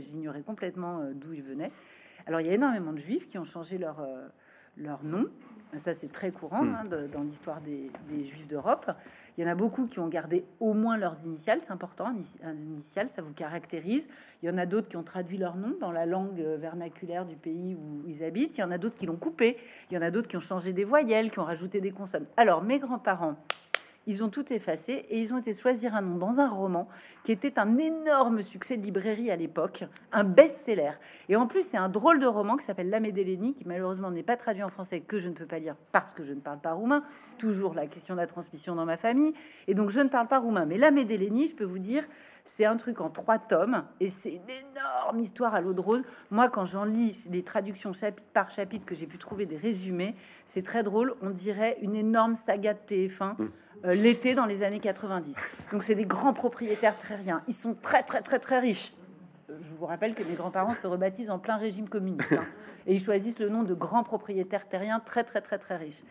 j'ignorais complètement euh, d'où ils venaient. Alors il y a énormément de juifs qui ont changé leur, euh, leur nom. Ça, c'est très courant hmm. hein, dans l'histoire des, juifs d'Europe. Il y en a beaucoup qui ont gardé au moins leurs initiales, c'est important, un initial, ça vous caractérise. Il y en a d'autres qui ont traduit leur nom dans la langue euh, vernaculaire du pays où ils habitent. Il y en a d'autres qui l'ont coupé. Il y en a d'autres qui ont changé des voyelles, qui ont rajouté des consonnes. Alors, mes grands-parents, ils ont tout effacé et ils ont été choisir un nom dans un roman qui était un énorme succès de librairie à l'époque, un best-seller. Et en plus, c'est un drôle de roman qui s'appelle La Médélénie, qui malheureusement n'est pas traduit en français, que je ne peux pas lire parce que je ne parle pas roumain. Toujours la question de la transmission dans ma famille. Et donc, je ne parle pas roumain. Mais La Médélénie, je peux vous dire, c'est un truc en trois tomes et c'est une énorme histoire à l'eau de rose. Moi, quand j'en lis les traductions chapitre par chapitre que j'ai pu trouver des résumés, c'est très drôle. On dirait une énorme saga de TF1. Euh, l'été dans les années 90. Donc c'est des grands propriétaires terriens. Ils sont très très très très riches. Je vous rappelle que mes grands-parents se rebaptisent en plein régime communiste. Hein. et ils choisissent le nom de grands propriétaires terriens très très très très riches,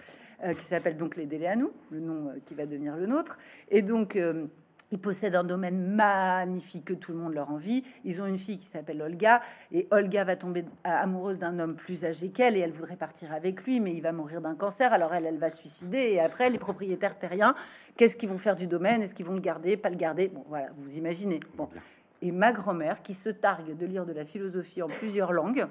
euh, qui s'appellent donc les Déléanou, le nom euh, qui va devenir le nôtre. Et donc ils possèdent un domaine magnifique que tout le monde leur envie. Ils ont une fille qui s'appelle Olga et Olga va tomber amoureuse d'un homme plus âgé qu'elle et elle voudrait partir avec lui, mais il va mourir d'un cancer. Alors elle, elle va suicider et après les propriétaires terriens, qu'est-ce qu'ils vont faire du domaine? Est-ce qu'ils vont le garder, pas le garder? Bon, voilà, vous imaginez. Bon. Et ma grand-mère qui se targue de lire de la philosophie en plusieurs langues,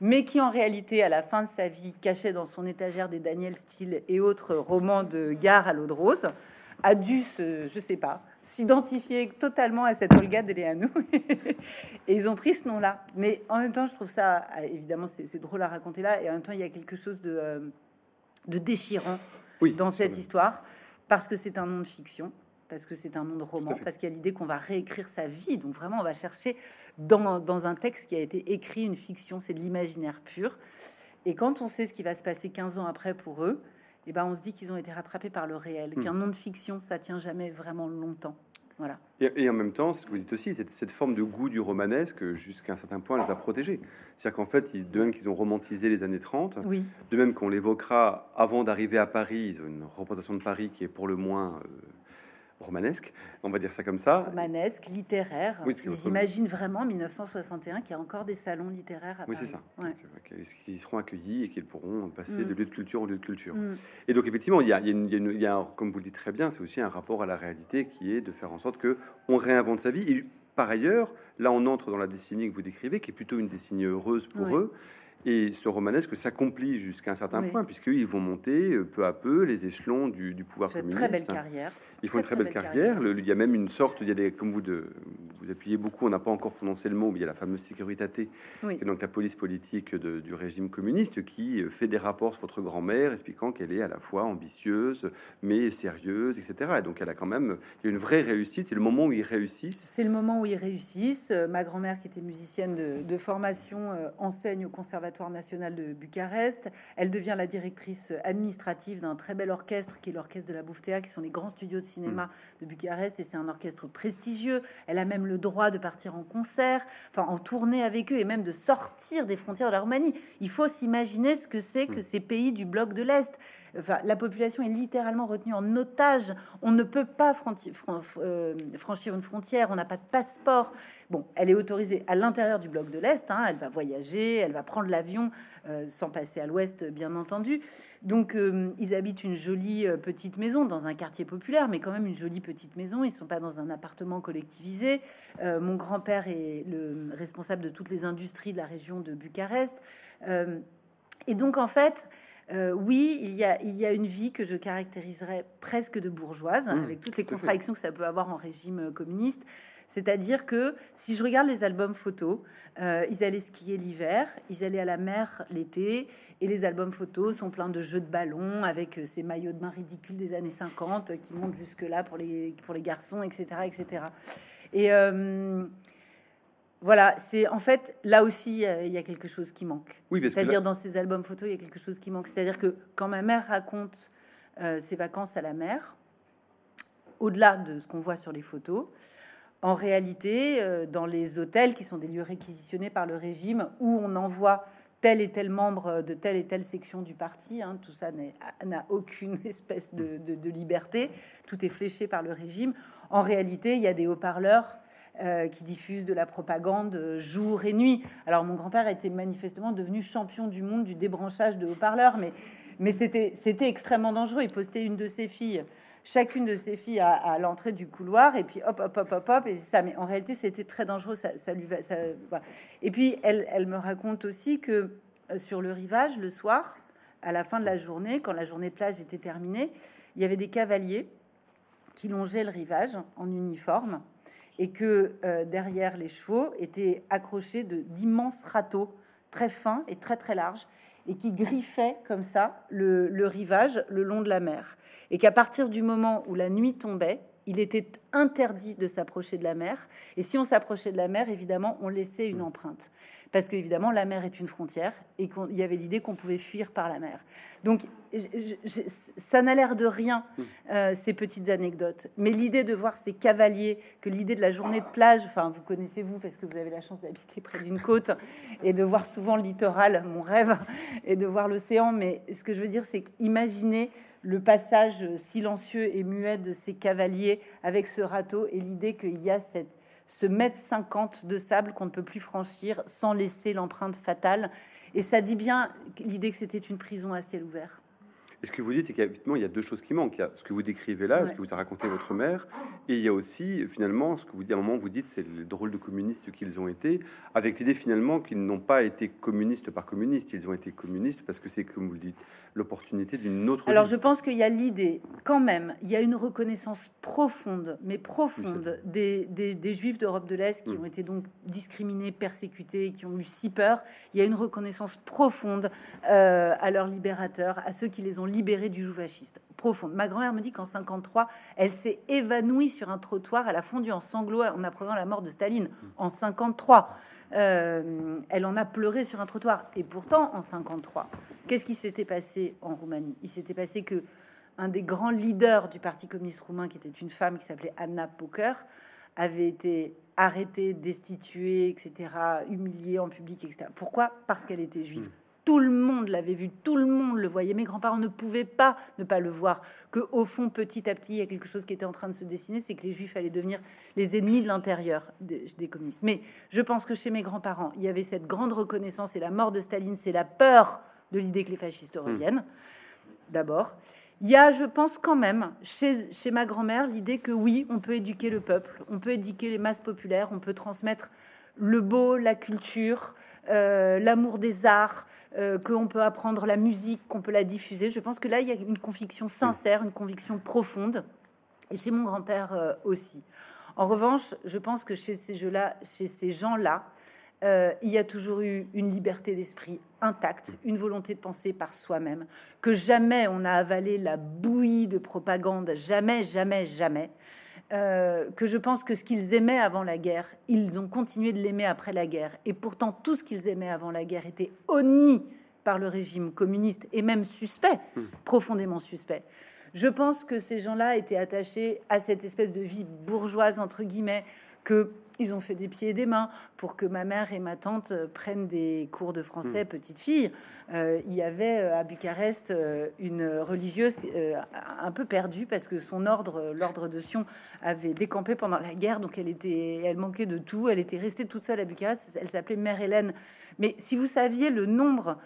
mais qui en réalité, à la fin de sa vie, cachait dans son étagère des Daniel Steele et autres romans de gare à l'eau de rose, a dû se, je sais pas, s'identifier totalement à cette Olga Deleanu. et ils ont pris ce nom-là. Mais en même temps, je trouve ça, évidemment, c'est drôle à raconter là. Et en même temps, il y a quelque chose de, euh, de déchirant dans cette histoire. parce que c'est un nom de fiction, parce que c'est un nom de roman, parce qu'il y a l'idée qu'on va réécrire sa vie. Donc vraiment, on va chercher dans, dans un texte qui a été écrit une fiction, c'est de l'imaginaire pur. Et quand on sait ce qui va se passer 15 ans après pour eux, eh ben on se dit qu'ils ont été rattrapés par le réel, hmm. qu'un nom de fiction, ça tient jamais vraiment longtemps. Voilà. Et, en même temps, ce que vous dites aussi, c'est cette forme de goût du romanesque, jusqu'à un certain point, les a protégés. C'est-à-dire qu'en fait, de même qu'ils ont romantisé les années 30, oui. de même qu'on l'évoquera avant d'arriver à Paris, ils ont une représentation de Paris qui est pour le moins euh, romanesque, on va dire ça comme ça. Romanesque, littéraire. Oui, Ils imaginent vraiment 1961 qu'il y a encore des salons littéraires à Oui, c'est ça. Ouais. Euh, qu'ils seront accueillis et qu'ils pourront passer mm. de lieu de culture en lieu de culture. Mm. Et donc, effectivement, il y a, il y a, comme vous le dites très bien, c'est aussi un rapport à la réalité qui est de faire en sorte que on réinvente sa vie. Et par ailleurs, là, on entre dans la décennie que vous décrivez, qui est plutôt une décennie heureuse pour eux. Et ce romanesque s'accomplit jusqu'à un certain point, puisqu'ils vont monter euh, peu à peu les échelons du, pouvoir communiste. Très belle carrière. Ils font une très belle, carrière. il y a même une sorte, il y a des, comme vous, de, vous appuyez beaucoup, on n'a pas encore prononcé le mot, mais il y a la fameuse sécurité, qui est donc la police politique du régime communiste, qui euh, fait des rapports sur votre grand-mère, expliquant qu'elle est à la fois ambitieuse, mais sérieuse, etc. Et donc elle a quand même, il y a une vraie réussite. C'est le moment où ils réussissent. C'est le moment où ils réussissent. Euh, ma grand-mère, qui était musicienne de, formation, enseigne au conservatoire national de Bucarest. Elle devient la directrice administrative d'un très bel orchestre qui est l'orchestre de la Bouftea, qui sont les grands studios de cinéma mm. de Bucarest, et c'est un orchestre prestigieux. Elle a même le droit de partir en concert, enfin en tournée avec eux, et même de sortir des frontières de la Roumanie. Il faut s'imaginer ce que c'est que mm. ces pays du bloc de l'Est. Enfin, la population est littéralement retenue en otage. On ne peut pas euh, franchir une frontière, on n'a pas de passeport. Bon, elle est autorisée à l'intérieur du bloc de l'Est, hein. elle va voyager, elle va prendre l'avion euh, sans passer à l'ouest, bien entendu. Donc, euh, ils habitent une jolie euh, petite maison dans un quartier populaire, mais quand même une jolie petite maison. Ils sont pas dans un appartement collectivisé. mon grand-père est le responsable de toutes les industries de la région de Bucarest. et donc, en fait, oui, il y, a, il y a une vie que je caractériserais presque de bourgeoise, mmh, avec toutes les contradictions que ça peut avoir en régime communiste. C'est-à-dire que si je regarde les albums photos, euh, ils allaient skier l'hiver, ils allaient à la mer l'été, et les albums photos sont pleins de jeux de ballon avec euh, ces maillots de bain ridicules des années 50 qui montent jusque-là pour les, pour les garçons, etc. etc. Et euh, voilà, c'est en fait là aussi il y a quelque chose qui manque. Oui, c'est-à-dire dans ces albums photos, il y a quelque chose qui manque. C'est-à-dire que quand ma mère raconte ses vacances à la mer, au-delà de ce qu'on voit sur les photos, en réalité, euh, dans les hôtels qui sont des lieux réquisitionnés par le régime où on envoie tel et tel membre de telle et telle section du parti, hein, tout ça n'a aucune espèce de, liberté, tout est fléché par le régime. En réalité, il y a des haut-parleurs euh, qui diffusent de la propagande jour et nuit. Alors mon grand-père était manifestement devenu champion du monde du débranchage de haut-parleurs, mais, mais c'était extrêmement dangereux. Il postait une de ses filles chacune de ses filles à, l'entrée du couloir et puis hop hop hop hop hop et ça mais en réalité c'était très dangereux ça, lui va ça, et puis elle, elle me raconte aussi que euh, sur le rivage le soir à la fin de la journée quand la journée de plage était terminée il y avait des cavaliers qui longeaient le rivage en uniforme et que euh, derrière les chevaux étaient accrochés de d'immenses râteaux très fins et très très larges et qui griffait comme ça le, rivage le long de la mer. Et qu'à partir du moment où la nuit tombait, il était interdit de s'approcher de la mer. Et si on s'approchait de la mer, évidemment, on laissait une empreinte. Parce qu'évidemment, la mer est une frontière et qu'il y avait l'idée qu'on pouvait fuir par la mer. Donc, ça n'a l'air de rien, euh, ces petites anecdotes. Mais l'idée de voir ces cavaliers, que l'idée de la journée de plage, enfin, vous connaissez vous parce que vous avez la chance d'habiter près d'une côte et de voir souvent le littoral, mon rêve, et de voir l'océan. Mais ce que je veux dire, c'est qu'imaginer le passage silencieux et muet de ces cavaliers avec ce râteau et l'idée qu'il y a cette, ce mètre cinquante de sable qu'on ne peut plus franchir sans laisser l'empreinte fatale. Et ça dit bien l'idée que c'était une prison à ciel ouvert. Et ce que vous dites, c'est qu'effectivement, il y a deux choses qui manquent. Il y a ce que vous décrivez là, ce que vous a raconté votre mère, et il y a aussi, finalement, ce que vous dites à un moment, vous dites, c'est le drôle de communistes qu'ils ont été, avec l'idée finalement qu'ils n'ont pas été communistes par communistes, ils ont été communistes parce que c'est, comme vous le dites, l'opportunité d'une autre. Alors, je pense qu'il y a l'idée, quand même, il y a une reconnaissance profonde, mais profonde, des, des, juifs d'Europe de l'Est qui mm. ont été donc discriminés, persécutés, qui ont eu si peur. Il y a une reconnaissance profonde euh, à leurs libérateurs, à ceux qui les ont libérés du joug fasciste profonde. Ma grand-mère me dit qu'en 53, elle s'est évanouie sur un trottoir, elle a fondu en sanglots en apprenant la mort de Staline en 53. Euh, elle en a pleuré sur un trottoir. Et pourtant, en 53, qu'est-ce qui s'était passé en Roumanie? Il s'était passé que un des grands leaders du Parti communiste roumain, qui était une femme qui s'appelait Anna Poker, avait été arrêtée, destituée, etc., humiliée en public, etc. Pourquoi? Parce qu'elle était juive. Tout le monde l'avait vu, tout le monde le voyait. Mes grands-parents ne pouvaient pas ne pas le voir. Que au fond, petit à petit, il y a quelque chose qui était en train de se dessiner, c'est que les Juifs allaient devenir les ennemis de l'intérieur des, communistes. Mais je pense que chez mes grands-parents, il y avait cette grande reconnaissance et la mort de Staline, c'est la peur de l'idée que les fascistes hmm. reviennent. D'abord, il y a, je pense quand même, chez, chez ma grand-mère, l'idée que oui, on peut éduquer le peuple, on peut éduquer les masses populaires, on peut transmettre le beau, la culture, euh, l'amour des arts, euh, qu'on peut apprendre la musique, qu'on peut la diffuser. Je pense que là, il y a une conviction sincère, une conviction profonde, et chez mon grand-père euh, aussi. En revanche, je pense que chez ces jeux-là, chez ces gens-là, euh, il y a toujours eu une liberté d'esprit intacte, une volonté de penser par soi-même, que jamais on a avalé la bouillie de propagande, jamais, jamais, jamais. Euh, que je pense que ce qu'ils aimaient avant la guerre, ils ont continué de l'aimer après la guerre. Et pourtant, tout ce qu'ils aimaient avant la guerre était honni par le régime communiste et même suspect, hmm. profondément suspect. Je pense que ces gens-là étaient attachés à cette espèce de vie bourgeoise, entre guillemets, que ils ont fait des pieds et des mains pour que ma mère et ma tante euh, prennent des cours de français, hmm. petite fille. Euh, il y avait euh, à Bucarest une religieuse un peu perdue parce que son ordre, l'ordre de Sion, avait décampé pendant la guerre, donc elle était, elle manquait de tout. Elle était restée toute seule à Bucarest. Elle s'appelait Mère Hélène. Mais si vous saviez le nombre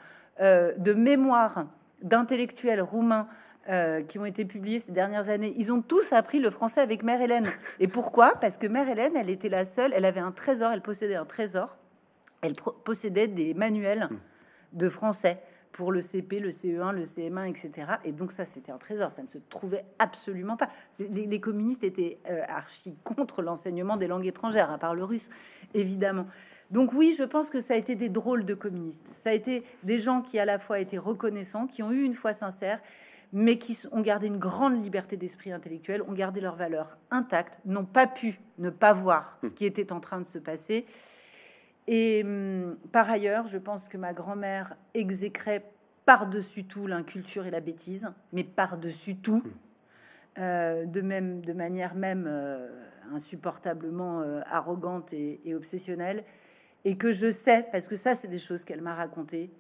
de mémoires d'intellectuels roumains euh, qui ont été publiés ces dernières années, ils ont tous appris le français avec Mère Hélène. Et pourquoi? Parce que Mère Hélène, elle était la seule, elle avait un trésor, elle possédait un trésor, elle possédait des manuels de français pour le CP, le CE1, le CM1, etc. Et donc ça, c'était un trésor, ça ne se trouvait absolument pas. Les, communistes étaient euh, archi contre l'enseignement des langues étrangères, à part le russe, évidemment. Donc oui, je pense que ça a été des drôles de communistes. Ça a été des gens qui à la fois étaient reconnaissants, qui ont eu une foi sincère mais qui ont gardé une grande liberté d'esprit intellectuel, ont gardé leurs valeurs intactes, n'ont pas pu ne pas voir ce qui était en train de se passer. Et hum, par ailleurs, je pense que ma grand-mère exécrait par-dessus tout l'inculture et la bêtise, mais par-dessus tout, euh, de même, de manière même euh, insupportablement euh, arrogante et, et, obsessionnelle, et que je sais, parce que ça, c'est des choses qu'elle m'a racontées,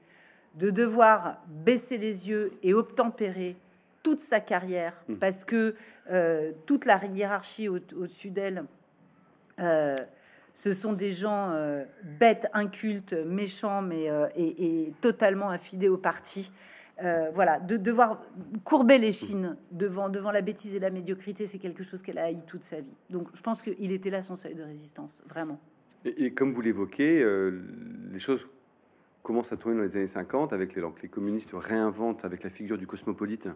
de devoir baisser les yeux et obtempérer toute sa carrière hmm. parce que euh, toute la hiérarchie au-dessus d'elle, euh, ce sont des gens euh, bêtes, incultes, méchants, mais et, totalement affidés au parti. voilà, de devoir courber les chines devant, devant la bêtise et la médiocrité, c'est quelque chose qu'elle a haï toute sa vie. Donc je pense qu'il était là son seuil de résistance, vraiment. et comme vous l'évoquez, les choses commence à tourner dans les années 50 avec les, les communistes réinventent avec la figure du cosmopolite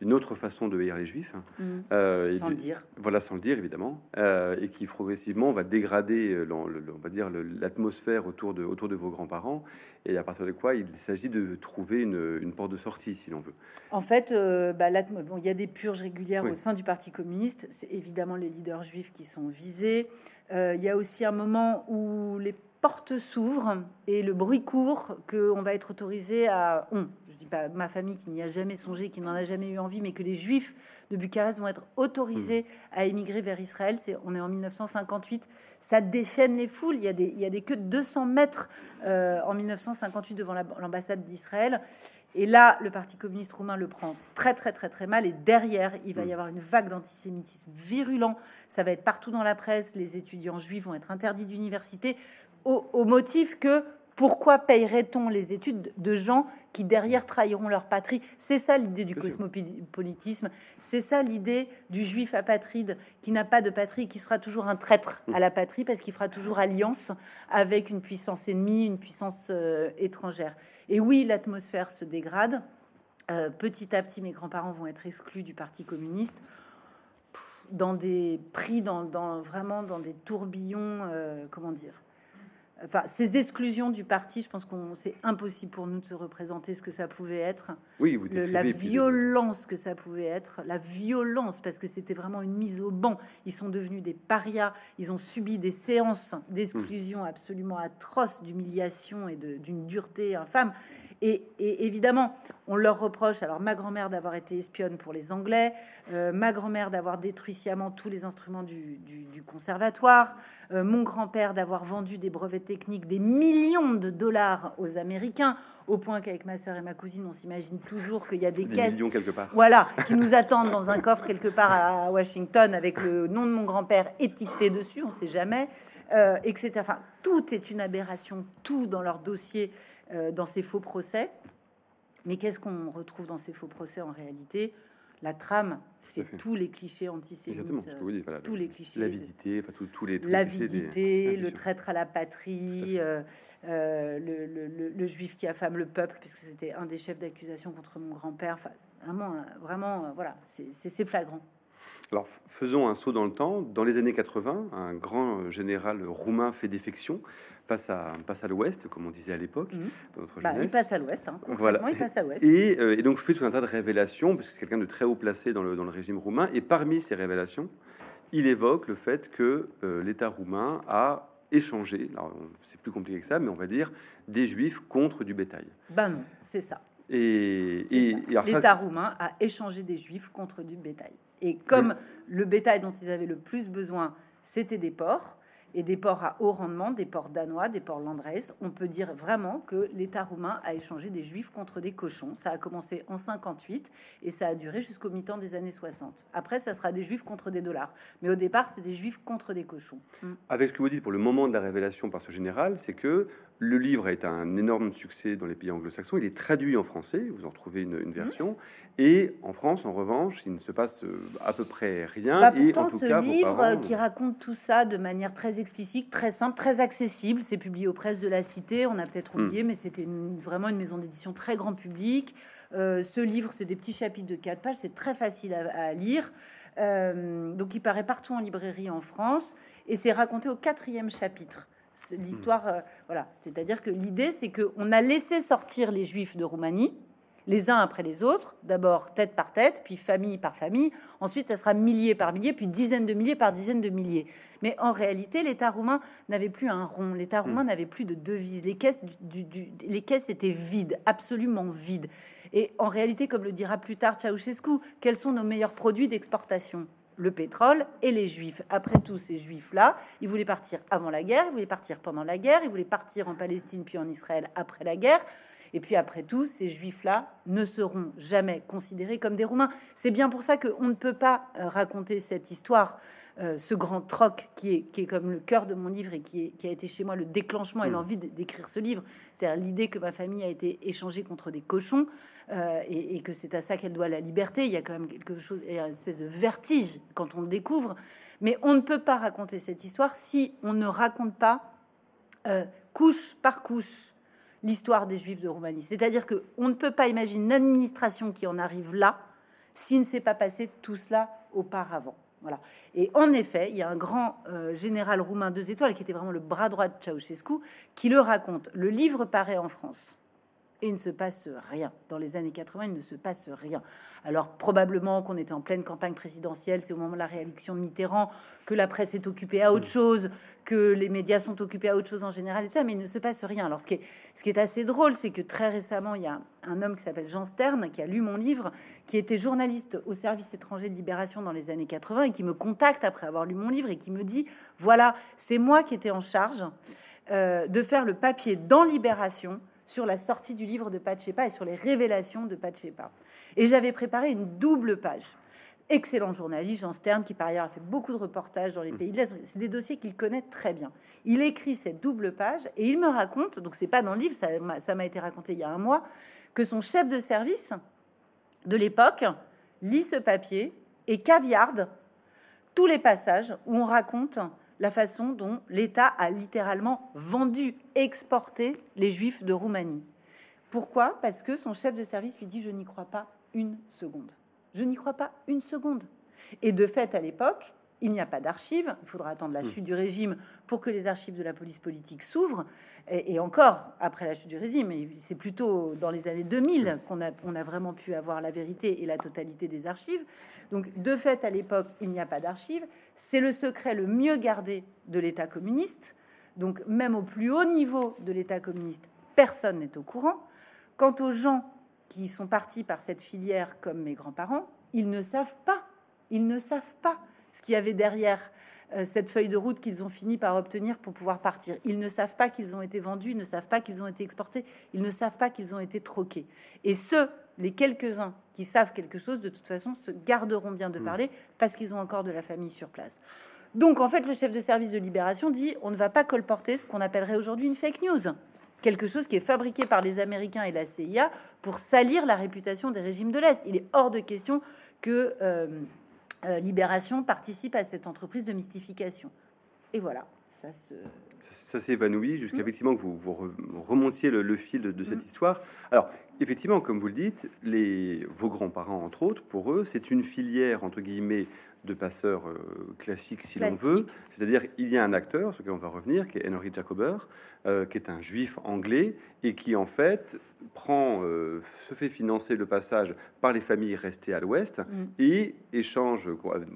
une autre façon de veiller les juifs. Mmh. Euh, sans le dire. Voilà, sans le dire évidemment, euh, et qui progressivement va dégrader, euh, on va dire, l'atmosphère autour de, autour de vos grands-parents, et à partir de quoi il s'agit de trouver une, porte de sortie, si l'on veut. En fait, bah, bon, il y a des purges régulières au sein du Parti communiste. C'est évidemment les leaders juifs qui sont visés. il y a aussi un moment où les porte s'ouvre et le bruit court qu'on va être autorisé à... On, je dis pas ma famille qui n'y a jamais songé, qui n'en a jamais eu envie, mais que les juifs de Bucarest vont être autorisés à émigrer vers Israël. C'est, on est en 1958. Ça déchaîne les foules. Il y a des, il y a des queues de 200 mètres euh, en 1958 devant l'ambassade d'Israël. Et là, le Parti communiste roumain le prend très, très, très, très mal. Et derrière, il va y mm. avoir une vague d'antisémitisme virulent. Ça va être partout dans la presse. Les étudiants juifs vont être interdits d'université au, au motif que pourquoi payerait-on les études de gens qui derrière trahiront leur patrie? C'est ça l'idée du cosmopolitisme, c'est ça l'idée du juif apatride qui n'a pas de patrie, qui sera toujours un traître à la patrie parce qu'il fera toujours alliance avec une puissance ennemie, une puissance euh, étrangère. Et oui, l'atmosphère se dégrade. Euh, petit à petit, mes grands-parents vont être exclus du Parti communiste dans des prix, dans, vraiment dans des tourbillons, euh, comment dire enfin, ces exclusions du parti, je pense qu'on c'est impossible pour nous de se représenter ce que ça pouvait être. Oui, vous Le- la violence que ça pouvait être, la violence, parce que c'était vraiment une mise au banc. Ils sont devenus des parias, ils ont subi des séances d'exclusion absolument atroces, d'humiliation et d'une dureté infâme. Et, et évidemment, on leur reproche, alors ma grand-mère d'avoir été espionne pour les Anglais, euh, ma grand-mère d'avoir détruit sciemment tous les instruments du, du- du conservatoire, euh, mon grand-père d'avoir vendu des brevets techniques des millions de dollars aux Américains, au point qu'avec ma sœur et ma cousine, on s'imagine toujours qu'il y a des, des caisses millions quelque part. voilà, qui nous attendent dans un coffre quelque part à Washington avec le nom de mon grand-père étiqueté dessus, on sait jamais, euh, etc. Enfin, tout est une aberration, tout dans leur dossier, euh, dans ces faux procès. Mais qu'est-ce qu'on retrouve dans ces faux procès en réalité? La trame, c'est tous les clichés antisémites, Exactement, ce que vous dites. Voilà, tous les clichés. L'avidité, enfin, tous- tous les des- L'avidité, Ah, le traître à la patrie, euh, euh, le, le- le- le juif qui affame le peuple, puisque c'était un des chefs d'accusation contre mon grand-père. Enfin, vraiment, euh, vraiment, voilà, c'est- flagrant. Alors, faisons un saut dans le temps. Dans les années 80, un grand général roumain fait défection, passe à, passe à l'ouest, comme on disait à l'époque, Mhm. dans notre Bah, il passe à l'ouest, hein. Voilà. il passe à l'ouest. Et, euh, et donc fait tout un tas de révélations, parce que c'est quelqu'un de très haut placé dans le, dans le régime roumain. Et parmi ces révélations, il évoque le fait que euh, l'État roumain a échangé, c'est plus compliqué que ça, mais on va dire des juifs contre du bétail. Ben non, c'est ça. Et, L'État roumain a échangé des juifs contre du bétail. Et comme le bétail dont ils avaient le plus besoin, c'était des porcs, et des porcs à haut rendement, des porcs danois, des porcs landrace, on peut dire vraiment que l'État roumain a échangé des juifs contre des cochons. Ça a commencé en 58 et ça a duré jusqu'au mi-temps des années 60. Après, ça sera des juifs contre des dollars. Mais au départ, c'est des juifs contre des cochons. Mm. avec ce que vous dites pour le moment de la révélation par ce général, c'est que le livre a été un énorme succès dans les pays anglo-saxons. Il est traduit en français, vous en trouvez une, une version. Et en France, en revanche, il ne se passe euh, à peu près rien. Bah, et pourtant, en tout ce cas, livre parents- euh, qui raconte tout ça de manière très explicite, très simple, très accessible, c'est publié aux presses de la Cité. On a peut-être Hmm. oublié, mais c'était vraiment une maison d'édition très grand public. Euh, ce livre, c'est des petits chapitres de 4 pages, c'est très facile à, à lire. Euh, donc, il paraît partout en librairie en France et c'est raconté au quatrième chapitre. C'est L'histoire, euh, voilà, c'est-à-dire que l'idée, c'est que on a laissé sortir les Juifs de Roumanie les uns après les autres, d'abord tête par tête, puis famille par famille, ensuite ça sera milliers par milliers, puis dizaines de milliers par dizaines de milliers. Mais en réalité, l'État roumain n'avait plus un rond, l'État roumain n'avait plus de devises, les caisses, du- du- du- les caisses étaient vides, absolument vides. Et en réalité, comme le dira plus tard Ceausescu, quels sont nos meilleurs produits d'exportation? Le pétrole et les juifs. Après tout, ces juifs-là, ils voulaient partir avant la guerre, ils voulaient partir pendant la guerre, ils voulaient partir en Palestine puis en Israël après la guerre. Et puis après tout, ces juifs-là ne seront jamais considérés comme des Roumains. C'est bien pour ça qu'on ne peut pas euh, raconter cette histoire, euh, ce grand troc qui est, qui est comme le cœur de mon livre et qui, est- qui a été chez moi le déclenchement et Mm. l'envie d'écrire ce livre. C'est-à-dire l'idée que ma famille a été échangée contre des cochons euh, et, et que c'est à ça qu'elle doit la liberté. Il y a quand même quelque chose, il y a une espèce de vertige quand on le découvre. Mais on ne peut pas raconter cette histoire si on ne raconte pas euh, couche par couche l'histoire des Juifs de Roumanie. C'est-à-dire que on ne peut pas imaginer une administration qui en arrive là s'il ne s'est pas passé tout cela auparavant. Voilà. Et en effet, il y a un grand euh, général roumain deux étoiles qui était vraiment le bras droit de Ceausescu qui le raconte. Le livre paraît en France et il ne se passe rien. Dans les années 80, il ne se passe rien. Alors probablement qu'on était en pleine campagne présidentielle, c'est au moment de la réélection de Mitterrand que la presse est occupée à autre chose, que les médias sont occupés à autre chose en général, et tout ça, mais il ne se passe rien. Alors ce qui est, ce qui est assez drôle, c'est que très récemment, il y a un homme qui s'appelle Jean Stern, qui a lu mon livre, qui était journaliste au service étranger de Libération dans les années 80, et qui me contacte après avoir lu mon livre, et qui me dit, voilà, c'est moi qui étais en charge euh, de faire le papier dans Libération sur la sortie du livre de Pachepa et sur les révélations de Pachepa. Et j'avais préparé une double page. Excellent journaliste, Jean Stern, qui par ailleurs a fait beaucoup de reportages dans les pays de l'Est. C'est des dossiers qu'il connaît très bien. Il écrit cette double page et il me raconte, donc c'est pas dans le livre, ça m'a- ça m'a été raconté il y a un mois, que son chef de service de l'époque lit ce papier et caviarde tous les passages où on raconte la façon dont l'État a littéralement vendu, exporté les Juifs de Roumanie. Pourquoi? Parce que son chef de service lui dit je n'y crois pas une seconde. Je n'y crois pas une seconde. Et de fait, à l'époque, il n'y a pas d'archives. Il faudra attendre la hmm. chute du régime pour que les archives de la police politique s'ouvrent. Et, encore, après la chute du régime, c'est plutôt dans les années 2000 qu'on a, on a vraiment pu avoir la vérité et la totalité des archives. Donc, de fait, à l'époque, il n'y a pas d'archives. C'est le secret le mieux gardé de l'État communiste. Donc, même au plus haut niveau de l'État communiste, personne n'est au courant. Quant aux gens qui sont partis par cette filière, comme mes grands-parents, ils ne savent pas. Ils ne savent pas ce qu'il y avait derrière euh, cette feuille de route qu'ils ont fini par obtenir pour pouvoir partir. Ils ne savent pas qu'ils ont été vendus, ils ne savent pas qu'ils ont été exportés, ils ne savent pas qu'ils ont été troqués. Et ceux, les quelques-uns qui savent quelque chose, de toute façon, se garderont bien de mm. parler parce qu'ils ont encore de la famille sur place. Donc, en fait, le chef de service de libération dit on ne va pas colporter ce qu'on appellerait aujourd'hui une fake news. Quelque chose qui est fabriqué par les Américains et la CIA pour salir la réputation des régimes de l'Est. Il est hors de question que euh, euh, Libération participe à cette entreprise de mystification. Et voilà, ça se... Ça, s'évanouit jusqu'à mm. effectivement que vous, vous remontiez le, fil de, cette mm. histoire. Alors, effectivement, comme vous le dites, les, vos grands-parents, entre autres, pour eux, c'est une filière, entre guillemets, de passeurs euh, classiques, si l'on veut. C'est-à-dire, il y a un acteur, sur lequel on va revenir, qui est Henry Jacober, euh, qui est un juif anglais et qui, en fait, prend, euh, se fait financer le passage par les familles restées à l'ouest mm. et échange,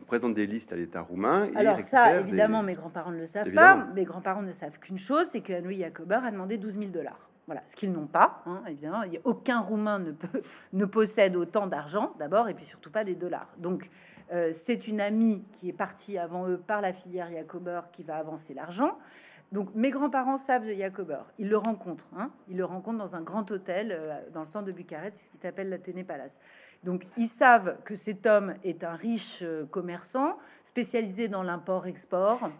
présente des listes à l'État roumain. Alors, ça, évidemment, mes grands-parents ne le savent pas. Mes grands-parents ne savent qu'une chose c'est que Henry Jacober a demandé 12 000 dollars. Voilà, ce qu'ils n'ont pas, hein, évidemment. Il y a aucun Roumain ne, peut, ne possède autant d'argent, d'abord, et puis surtout pas des dollars. Donc, euh, c'est une amie qui est partie avant eux par la filière Jacober qui va avancer l'argent. Donc mes grands-parents savent de Jacober. Ils le rencontrent. Hein. Ils le rencontrent dans un grand hôtel euh, dans le centre de Bucarest, ce qui s'appelle l'Athénée Palace. Donc ils savent que cet homme est un riche euh, commerçant spécialisé dans l'import-export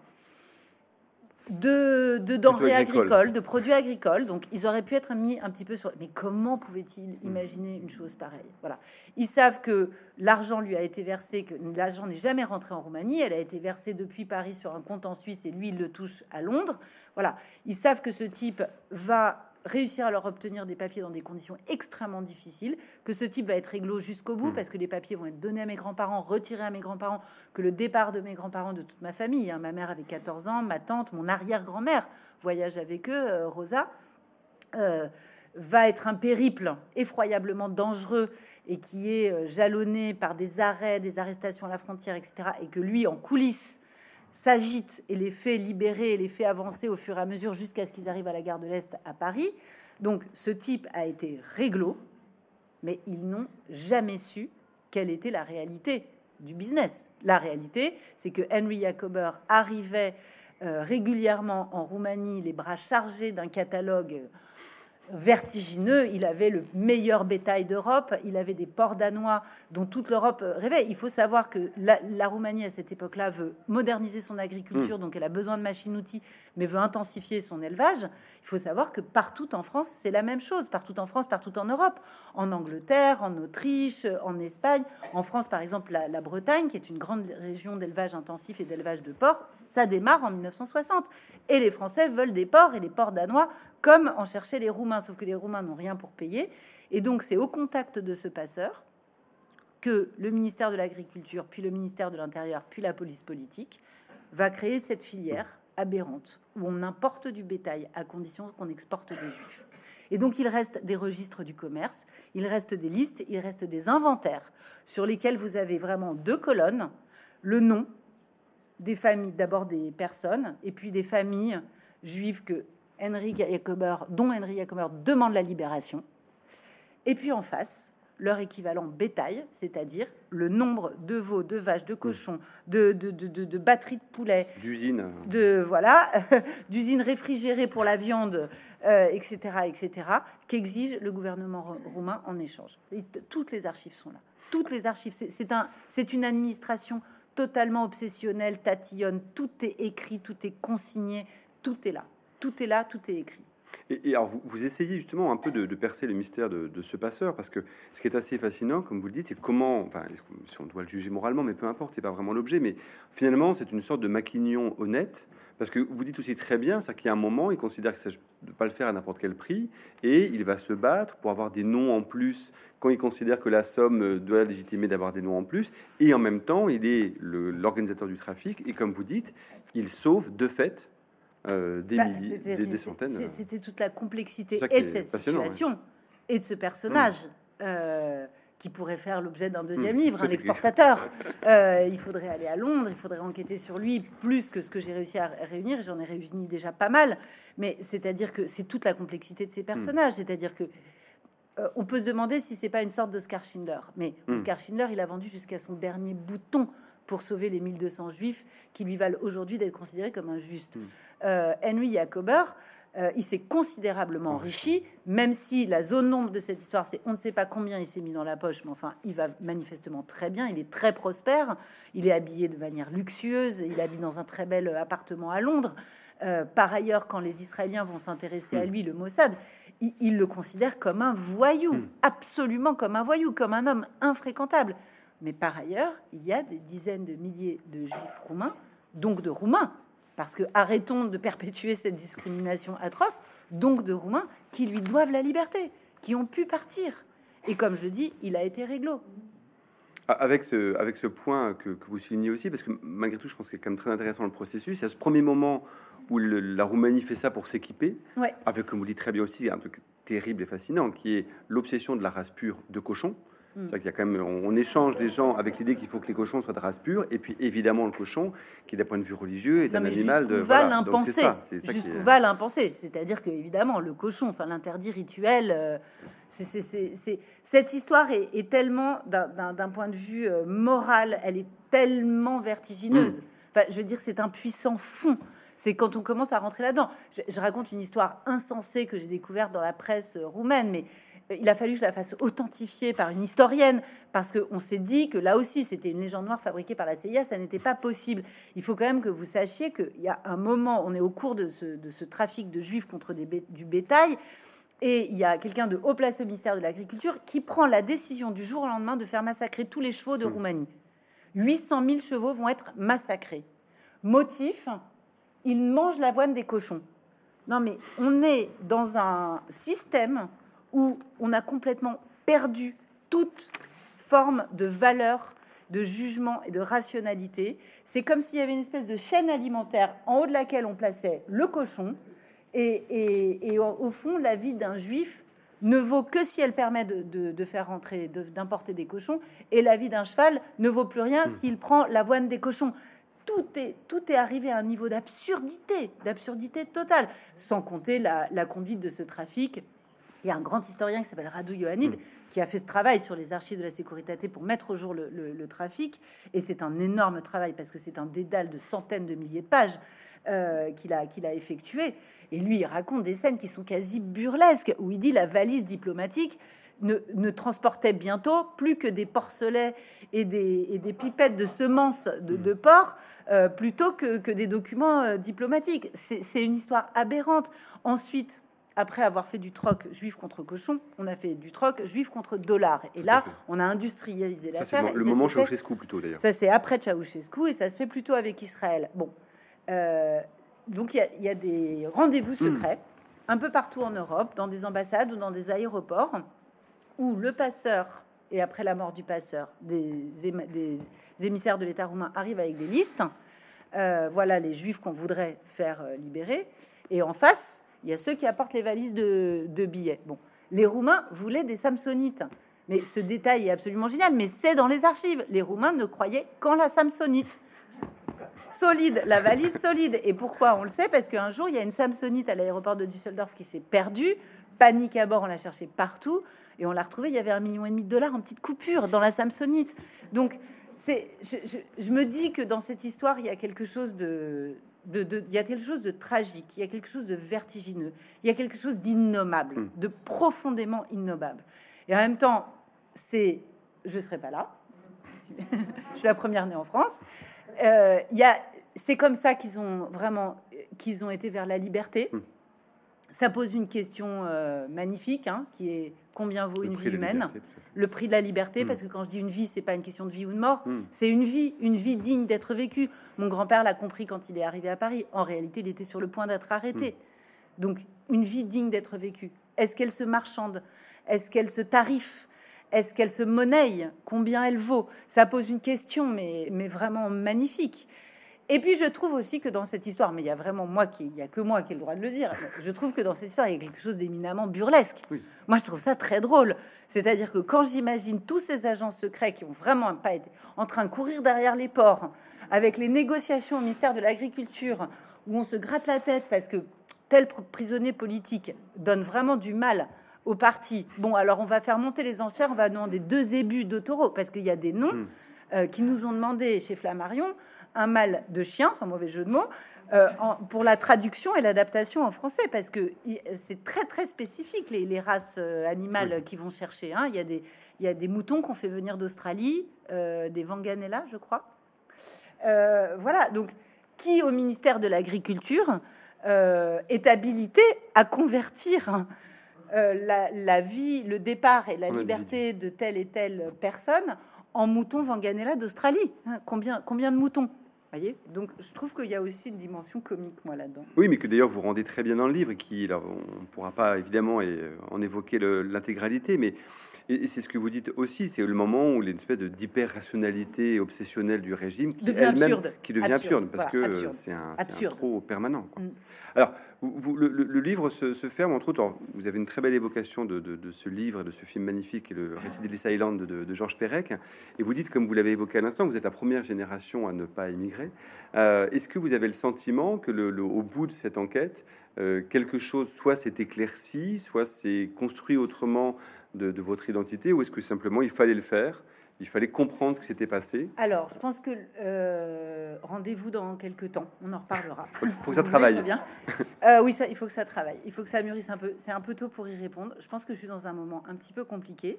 de, denrées agricoles, de produits agricoles. Donc, ils auraient pu être mis un petit peu sur. Mais comment pouvait-il mm. imaginer une chose pareille? Voilà. Ils savent que l'argent lui a été versé, que l'argent n'est jamais rentré en Roumanie. Elle a été versée depuis Paris sur un compte en Suisse et lui, il le touche à Londres. Voilà. Ils savent que ce type va réussir à leur obtenir des papiers dans des conditions extrêmement difficiles, que ce type va être réglo jusqu'au bout, mm. parce que les papiers vont être donnés à mes grands-parents, retirés à mes grands-parents, que le départ de mes grands-parents, de toute ma famille, hein, ma mère avait 14 ans, ma tante, mon arrière-grand-mère voyage avec eux, euh, Rosa, euh, va être un périple effroyablement dangereux et qui est euh, jalonné par des arrêts, des arrestations à la frontière, etc., et que lui, en coulisses, s'agite et les fait libérer et les fait avancer au fur et à mesure jusqu'à ce qu'ils arrivent à la gare de l'Est à Paris. Donc ce type a été réglo, mais ils n'ont jamais su quelle était la réalité du business. La réalité, c'est que Henry Jacober arrivait euh, régulièrement en Roumanie, les bras chargés d'un catalogue vertigineux. Il avait le meilleur bétail d'Europe. Il avait des ports danois dont toute l'Europe rêvait. Il faut savoir que la, Roumanie, à cette époque-là, veut moderniser son agriculture, hmm. donc elle a besoin de machines-outils, mais veut intensifier son élevage. Il faut savoir que partout en France, c'est la même chose. Partout en France, partout en Europe. En Angleterre, en Autriche, en Espagne. En France, par exemple, la, la Bretagne, qui est une grande région d'élevage intensif et d'élevage de porcs, ça démarre en 1960. Et les Français veulent des porcs et les porcs danois comme en cherchaient les Roumains, sauf que les Roumains n'ont rien pour payer. Et donc c'est au contact de ce passeur que le ministère de l'Agriculture, puis le ministère de l'Intérieur, puis la police politique va créer cette filière aberrante où on importe du bétail à condition qu'on exporte des juifs. Et donc il reste des registres du commerce, il reste des listes, il reste des inventaires sur lesquels vous avez vraiment deux colonnes, le nom des familles, d'abord des personnes, et puis des familles juives que Henry Jacober, dont Henry Jacober demande la libération. Et puis en face, leur équivalent bétail, c'est-à-dire le nombre de veaux, de vaches, de cochons, de, de, de, de batteries de poulets, d'usines, de voilà, d'usines réfrigérées pour la viande, etc., euh, etc., qu'exige le gouvernement roumain en échange. toutes les archives sont là. Toutes les archives. C'est un, c'est une administration totalement obsessionnelle, tatillonne. Tout est écrit, tout est consigné, tout est là. Tout est là, tout est écrit. Et, alors, vous, essayez justement un peu de, percer le mystère de, ce passeur, parce que ce qui est assez fascinant, comme vous le dites, c'est comment, enfin, si on doit le juger moralement, mais peu importe, c'est pas vraiment l'objet, mais finalement, c'est une sorte de maquignon honnête, parce que vous dites aussi très bien, c'est qu'il y a un moment, il considère que ça ne pas le faire à n'importe quel prix, et il va se battre pour avoir des noms en plus quand il considère que la somme doit légitimer d'avoir des noms en plus, et en même temps, il est l'organisateur du trafic, et comme vous dites, il sauve de fait euh, des, bah, milliers, des, centaines. Euh. C'était toute la complexité et de cette situation et de ce personnage. Mmh. Euh, qui pourrait faire l'objet d'un deuxième mmh. livre, un exportateur. il faudrait aller à Londres, il faudrait enquêter sur lui plus que ce que j'ai réussi à réunir. J'en ai réuni déjà pas mal, mais c'est-à-dire que c'est toute la complexité de ces mmh. personnages. C'est-à-dire que on peut se demander si c'est pas une sorte d'Oscar Schindler. Mais Oscar Schindler, il a vendu jusqu'à son dernier bouton pour sauver les 1200 juifs qui lui valent aujourd'hui d'être considérés comme injustes. Mm. Euh, Henry Jacober, euh, il s'est considérablement enrichi, même si la zone nombre de cette histoire, c'est on ne sait pas combien il s'est mis dans la poche, mais enfin, il va manifestement très bien, il est très prospère, il est habillé de manière luxueuse, il habite dans un très bel appartement à Londres. Euh, par ailleurs, quand les Israéliens vont s'intéresser à mm. lui, le Mossad, il, le considère comme un voyou, mm. absolument comme un voyou, comme un homme infréquentable. Mais par ailleurs, il y a des dizaines de milliers de juifs roumains, donc de roumains, parce que arrêtons de perpétuer cette discrimination atroce, donc de roumains qui lui doivent la liberté, qui ont pu partir. Et comme je dis, il a été réglo. Ah, avec ce, avec ce point que, vous soulignez aussi, parce que malgré tout, je pense que c'est quand même très intéressant le processus. Il y a ce premier moment où la Roumanie fait ça pour s'équiper, avec, comme vous dites très bien aussi, un truc terrible et fascinant, qui est l'obsession de la race pure de cochon. Mm. qu'il y a quand même, on, échange des gens avec l'idée qu'il faut que les cochons soient de race pure, et puis évidemment le cochon, qui d'un point de vue religieux est un animal de. Va l'impenser? Jusqu'où va l'impenser? C'est-à-dire que évidemment le cochon, enfin l'interdit rituel. Euh, cette histoire est, tellement, d'un point de vue euh, moral, elle est tellement vertigineuse. Mm. Enfin, je veux dire, c'est un puissant fond. C'est quand on commence à rentrer là-dedans. Je, je, raconte une histoire insensée que j'ai découverte dans la presse euh, roumaine, mais il a fallu que je la fasse authentifier par une historienne parce qu'on s'est dit que là aussi c'était une légende noire fabriquée par la CIA, ça n'était pas possible. Il faut quand même que vous sachiez qu'il y a un moment, on est au cours de ce, trafic de juifs contre du bétail. Et il y a quelqu'un de haut place au ministère de l'Agriculture qui prend la décision du jour au lendemain de faire massacrer tous les chevaux de mmh. Roumanie. 800 000 chevaux vont être massacrés. Motif, ils mangent l'avoine des cochons. Non mais on est dans un système où on a complètement perdu toute forme de valeur, de jugement et de rationalité. C'est comme s'il y avait une espèce de chaîne alimentaire en haut de laquelle on plaçait le cochon. Et, au fond, la vie d'un juif ne vaut que si elle permet de, faire rentrer, d'importer des cochons. Et la vie d'un cheval ne vaut plus rien hmm. s'il prend l'avoine des cochons. Tout est, tout est arrivé à un niveau d'absurdité, d'absurdité totale, sans compter la conduite de ce trafic il y a un grand historien qui s'appelle Radu Ioannid mm. qui a fait ce travail sur les archives de la sécurité pour mettre au jour le, trafic. Et c'est un énorme travail parce que c'est un dédale de centaines de milliers de pages euh, qu'il a, qu'il a effectué. Et lui, il raconte des scènes qui sont quasi burlesques, où il dit la valise diplomatique ne, transportait bientôt plus que des porcelets et des, des pipettes de semences de, mm. porc, euh, plutôt que, que, des documents euh, diplomatiques. C'est une histoire aberrante. Ensuite, après avoir fait du troc juif contre cochon, on a fait du troc juif contre dollar. Et là, on a industrialisé l'affaire. Le, moment Ceausescu plutôt d'ailleurs. Ça c'est après Ceausescu et ça se fait plutôt avec Israël. Bon, euh, donc il y, a des rendez-vous secrets un peu partout en Europe, dans des ambassades ou dans des aéroports, où le passeur et après la mort du passeur, des, émissaires de l'État roumain arrivent avec des listes. Euh, voilà les juifs qu'on voudrait faire euh, libérer. Et en face, il y a ceux qui apportent les valises de, billets. Bon, les Roumains voulaient des Samsonites. Mais ce détail est absolument génial, mais c'est dans les archives. Les Roumains ne croyaient qu'en la Samsonite. Solide, la valise solide. Et pourquoi? On le sait parce qu'un jour, il y a une Samsonite à l'aéroport de Düsseldorf qui s'est perdue. Panique à bord, on l'a cherché partout et on l'a retrouvée. Il y avait un million et demi de dollars en petite coupure dans la Samsonite. Donc, c'est, je, me dis que dans cette histoire, il y a quelque chose de, il y a quelque chose de tragique, il y a quelque chose de vertigineux, il y a quelque chose d'innommable, hmm. de profondément innommable. Et en même temps, c'est, je serai pas là. je suis la première née en France. Euh, il y a, c'est comme ça qu'ils ont vraiment, qu'ils ont été vers la liberté. Hmm. ça pose une question euh, magnifique, hein, qui est combien vaut une vie humaine Le prix de la liberté, parce que quand je dis une vie, c'est pas une question de vie ou de mort, c'est une vie, une vie digne d'être vécue. Mon grand-père l'a compris quand il est arrivé à Paris. En réalité, il était sur le point d'être arrêté. Donc, une vie digne d'être vécue. Est-ce qu'elle se marchande? Est-ce qu'elle se tarife Est-ce qu'elle se monnaie? Combien elle vaut? Ça pose une question, mais, mais vraiment magnifique. Et puis je trouve aussi que dans cette histoire, mais il y a vraiment moi qui, il y a que moi qui ai le droit de le dire. Je trouve que dans cette histoire, il y a quelque chose d'éminemment burlesque. Moi, je trouve ça très drôle. C'est-à-dire que quand j'imagine tous ces agents secrets qui ont vraiment pas été en train de courir derrière les ports, avec les négociations au ministère de l'Agriculture, où on se gratte la tête parce que tel prisonnier politique donne vraiment du mal au parti. Bon, alors on va faire monter les enchères, on va demander deux ébus de taureaux, parce qu'il y a des noms hmm. euh, qui nous ont demandé chez Flammarion un mal de chien, sans mauvais jeu de mots, euh, pour la traduction et l'adaptation en français, parce que c'est très très spécifique les, races euh, animales qui vont chercher. Hein. Il, y a des, il y a des moutons qu'on fait venir d'Australie, des Vanganella, je crois. voilà, donc qui au ministère de l'Agriculture euh, est habilité à convertir euh, la, vie, le départ et la liberté de telle et telle personne en mouton Vanganella d'Australie. Hein, combien, combien de moutons voyez? Donc, je trouve qu'il y a aussi une dimension comique, moi, là-dedans. Oui, mais que d'ailleurs, vous rendez très bien dans le livre, qui, on ne pourra pas évidemment en évoquer l'intégralité, mais et, c'est ce que vous dites aussi, c'est le moment où l'espèce d'hyper-rationalité obsessionnelle du régime qui devient absurde. qui devient absurde, parce que c'est un, un, trop permanent. Quoi. Mm. Alors, vous, le, livre se, ferme, entre autres, vous avez une très belle évocation de, ce livre, de ce film magnifique, le récit d'Ellis Island de, Georges Perec, et vous dites, comme vous l'avez évoqué à l'instant, vous êtes la première génération à ne pas émigrer. Euh, est-ce que vous avez le sentiment que le, au bout de cette enquête, euh, quelque chose soit s'est éclairci, soit s'est construit autrement de, votre identité ou est-ce que simplement il fallait le faire il fallait comprendre ce qui s'était passé? Alors, je pense que euh, rendez-vous dans quelques temps. On en reparlera. Il faut que ça travaille. Bien. Euh, oui, ça, il faut que ça travaille. Il faut que ça mûrisse un peu. C'est un peu tôt pour y répondre. Je pense que je suis dans un moment un petit peu compliqué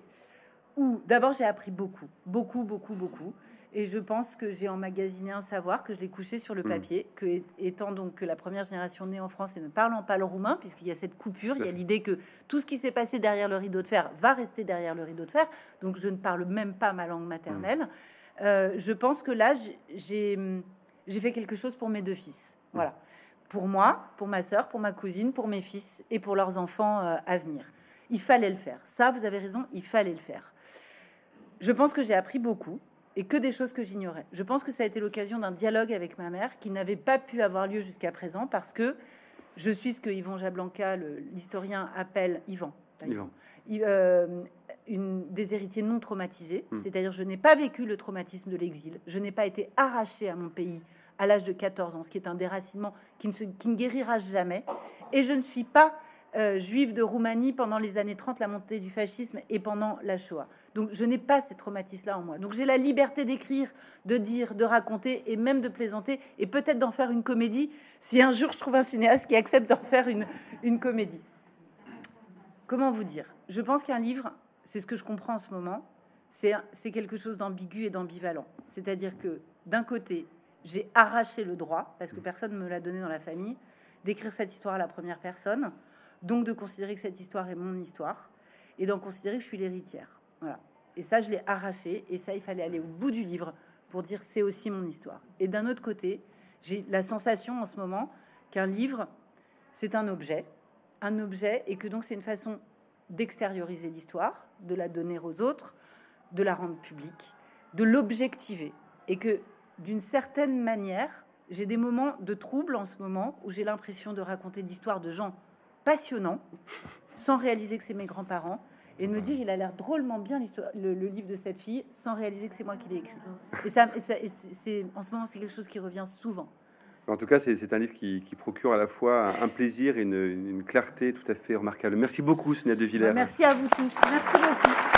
où, d'abord, j'ai appris beaucoup, beaucoup, beaucoup, beaucoup. Et je pense que j'ai emmagasiné un savoir, que je l'ai couché sur le hmm. papier, que étant donc que la première génération née en France et ne parlant pas le roumain, puisqu'il y a cette coupure, il y a l'idée que tout ce qui s'est passé derrière le rideau de fer va rester derrière le rideau de fer. Donc je ne parle même pas ma langue maternelle. Hmm. Euh, je pense que là, j'ai fait quelque chose pour mes deux fils. Hmm. Voilà. Pour moi, pour ma sœur, pour ma cousine, pour mes fils et pour leurs enfants euh, à venir. Il fallait le faire. Ça, vous avez raison, il fallait le faire. Je pense que j'ai appris beaucoup et que des choses que j'ignorais. Je pense que ça a été l'occasion d'un dialogue avec ma mère qui n'avait pas pu avoir lieu jusqu'à présent parce que je suis ce que Yvon Jablanca, l'historien, appelle Yvan. Euh, une, des héritiers non traumatisés, hmm. c'est-à-dire je n'ai pas vécu le traumatisme de l'exil, je n'ai pas été arraché à mon pays à l'âge de 14 ans, ce qui est un déracinement qui ne, se, qui ne guérira jamais, et je ne suis pas euh, juive de Roumanie pendant les années 30, la montée du fascisme et pendant la Shoah. Donc je n'ai pas ces traumatismes-là en moi. Donc j'ai la liberté d'écrire, de dire, de raconter et même de plaisanter et peut-être d'en faire une comédie si un jour je trouve un cinéaste qui accepte d'en faire une, une comédie. Comment vous dire? Je pense qu'un livre, c'est ce que je comprends en ce moment, c'est quelque chose d'ambigu et d'ambivalent. C'est-à-dire que d'un côté, j'ai arraché le droit, parce que personne ne me l'a donné dans la famille, d'écrire cette histoire à la première personne donc de considérer que cette histoire est mon histoire et d'en considérer que je suis l'héritière. Voilà. Et ça, je l'ai arraché. Et ça, il fallait aller au bout du livre pour dire c'est aussi mon histoire. Et d'un autre côté, j'ai la sensation en ce moment qu'un livre, c'est un objet, un objet, et que donc c'est une façon d'extérioriser l'histoire, de la donner aux autres, de la rendre publique, de l'objectiver, et que d'une certaine manière, j'ai des moments de trouble en ce moment où j'ai l'impression de raconter l'histoire de gens passionnant, sans réaliser que c'est mes grands-parents, et de me dire il a l'air drôlement bien le, le, livre de cette fille, sans réaliser que c'est moi qui l'ai écrit. Et ça, c'est en ce moment c'est quelque chose qui revient souvent. En tout cas, c'est un livre qui, procure à la fois un plaisir et une, une, clarté tout à fait remarquable. Merci beaucoup, Sonia De Villers. Merci à vous tous. Merci beaucoup.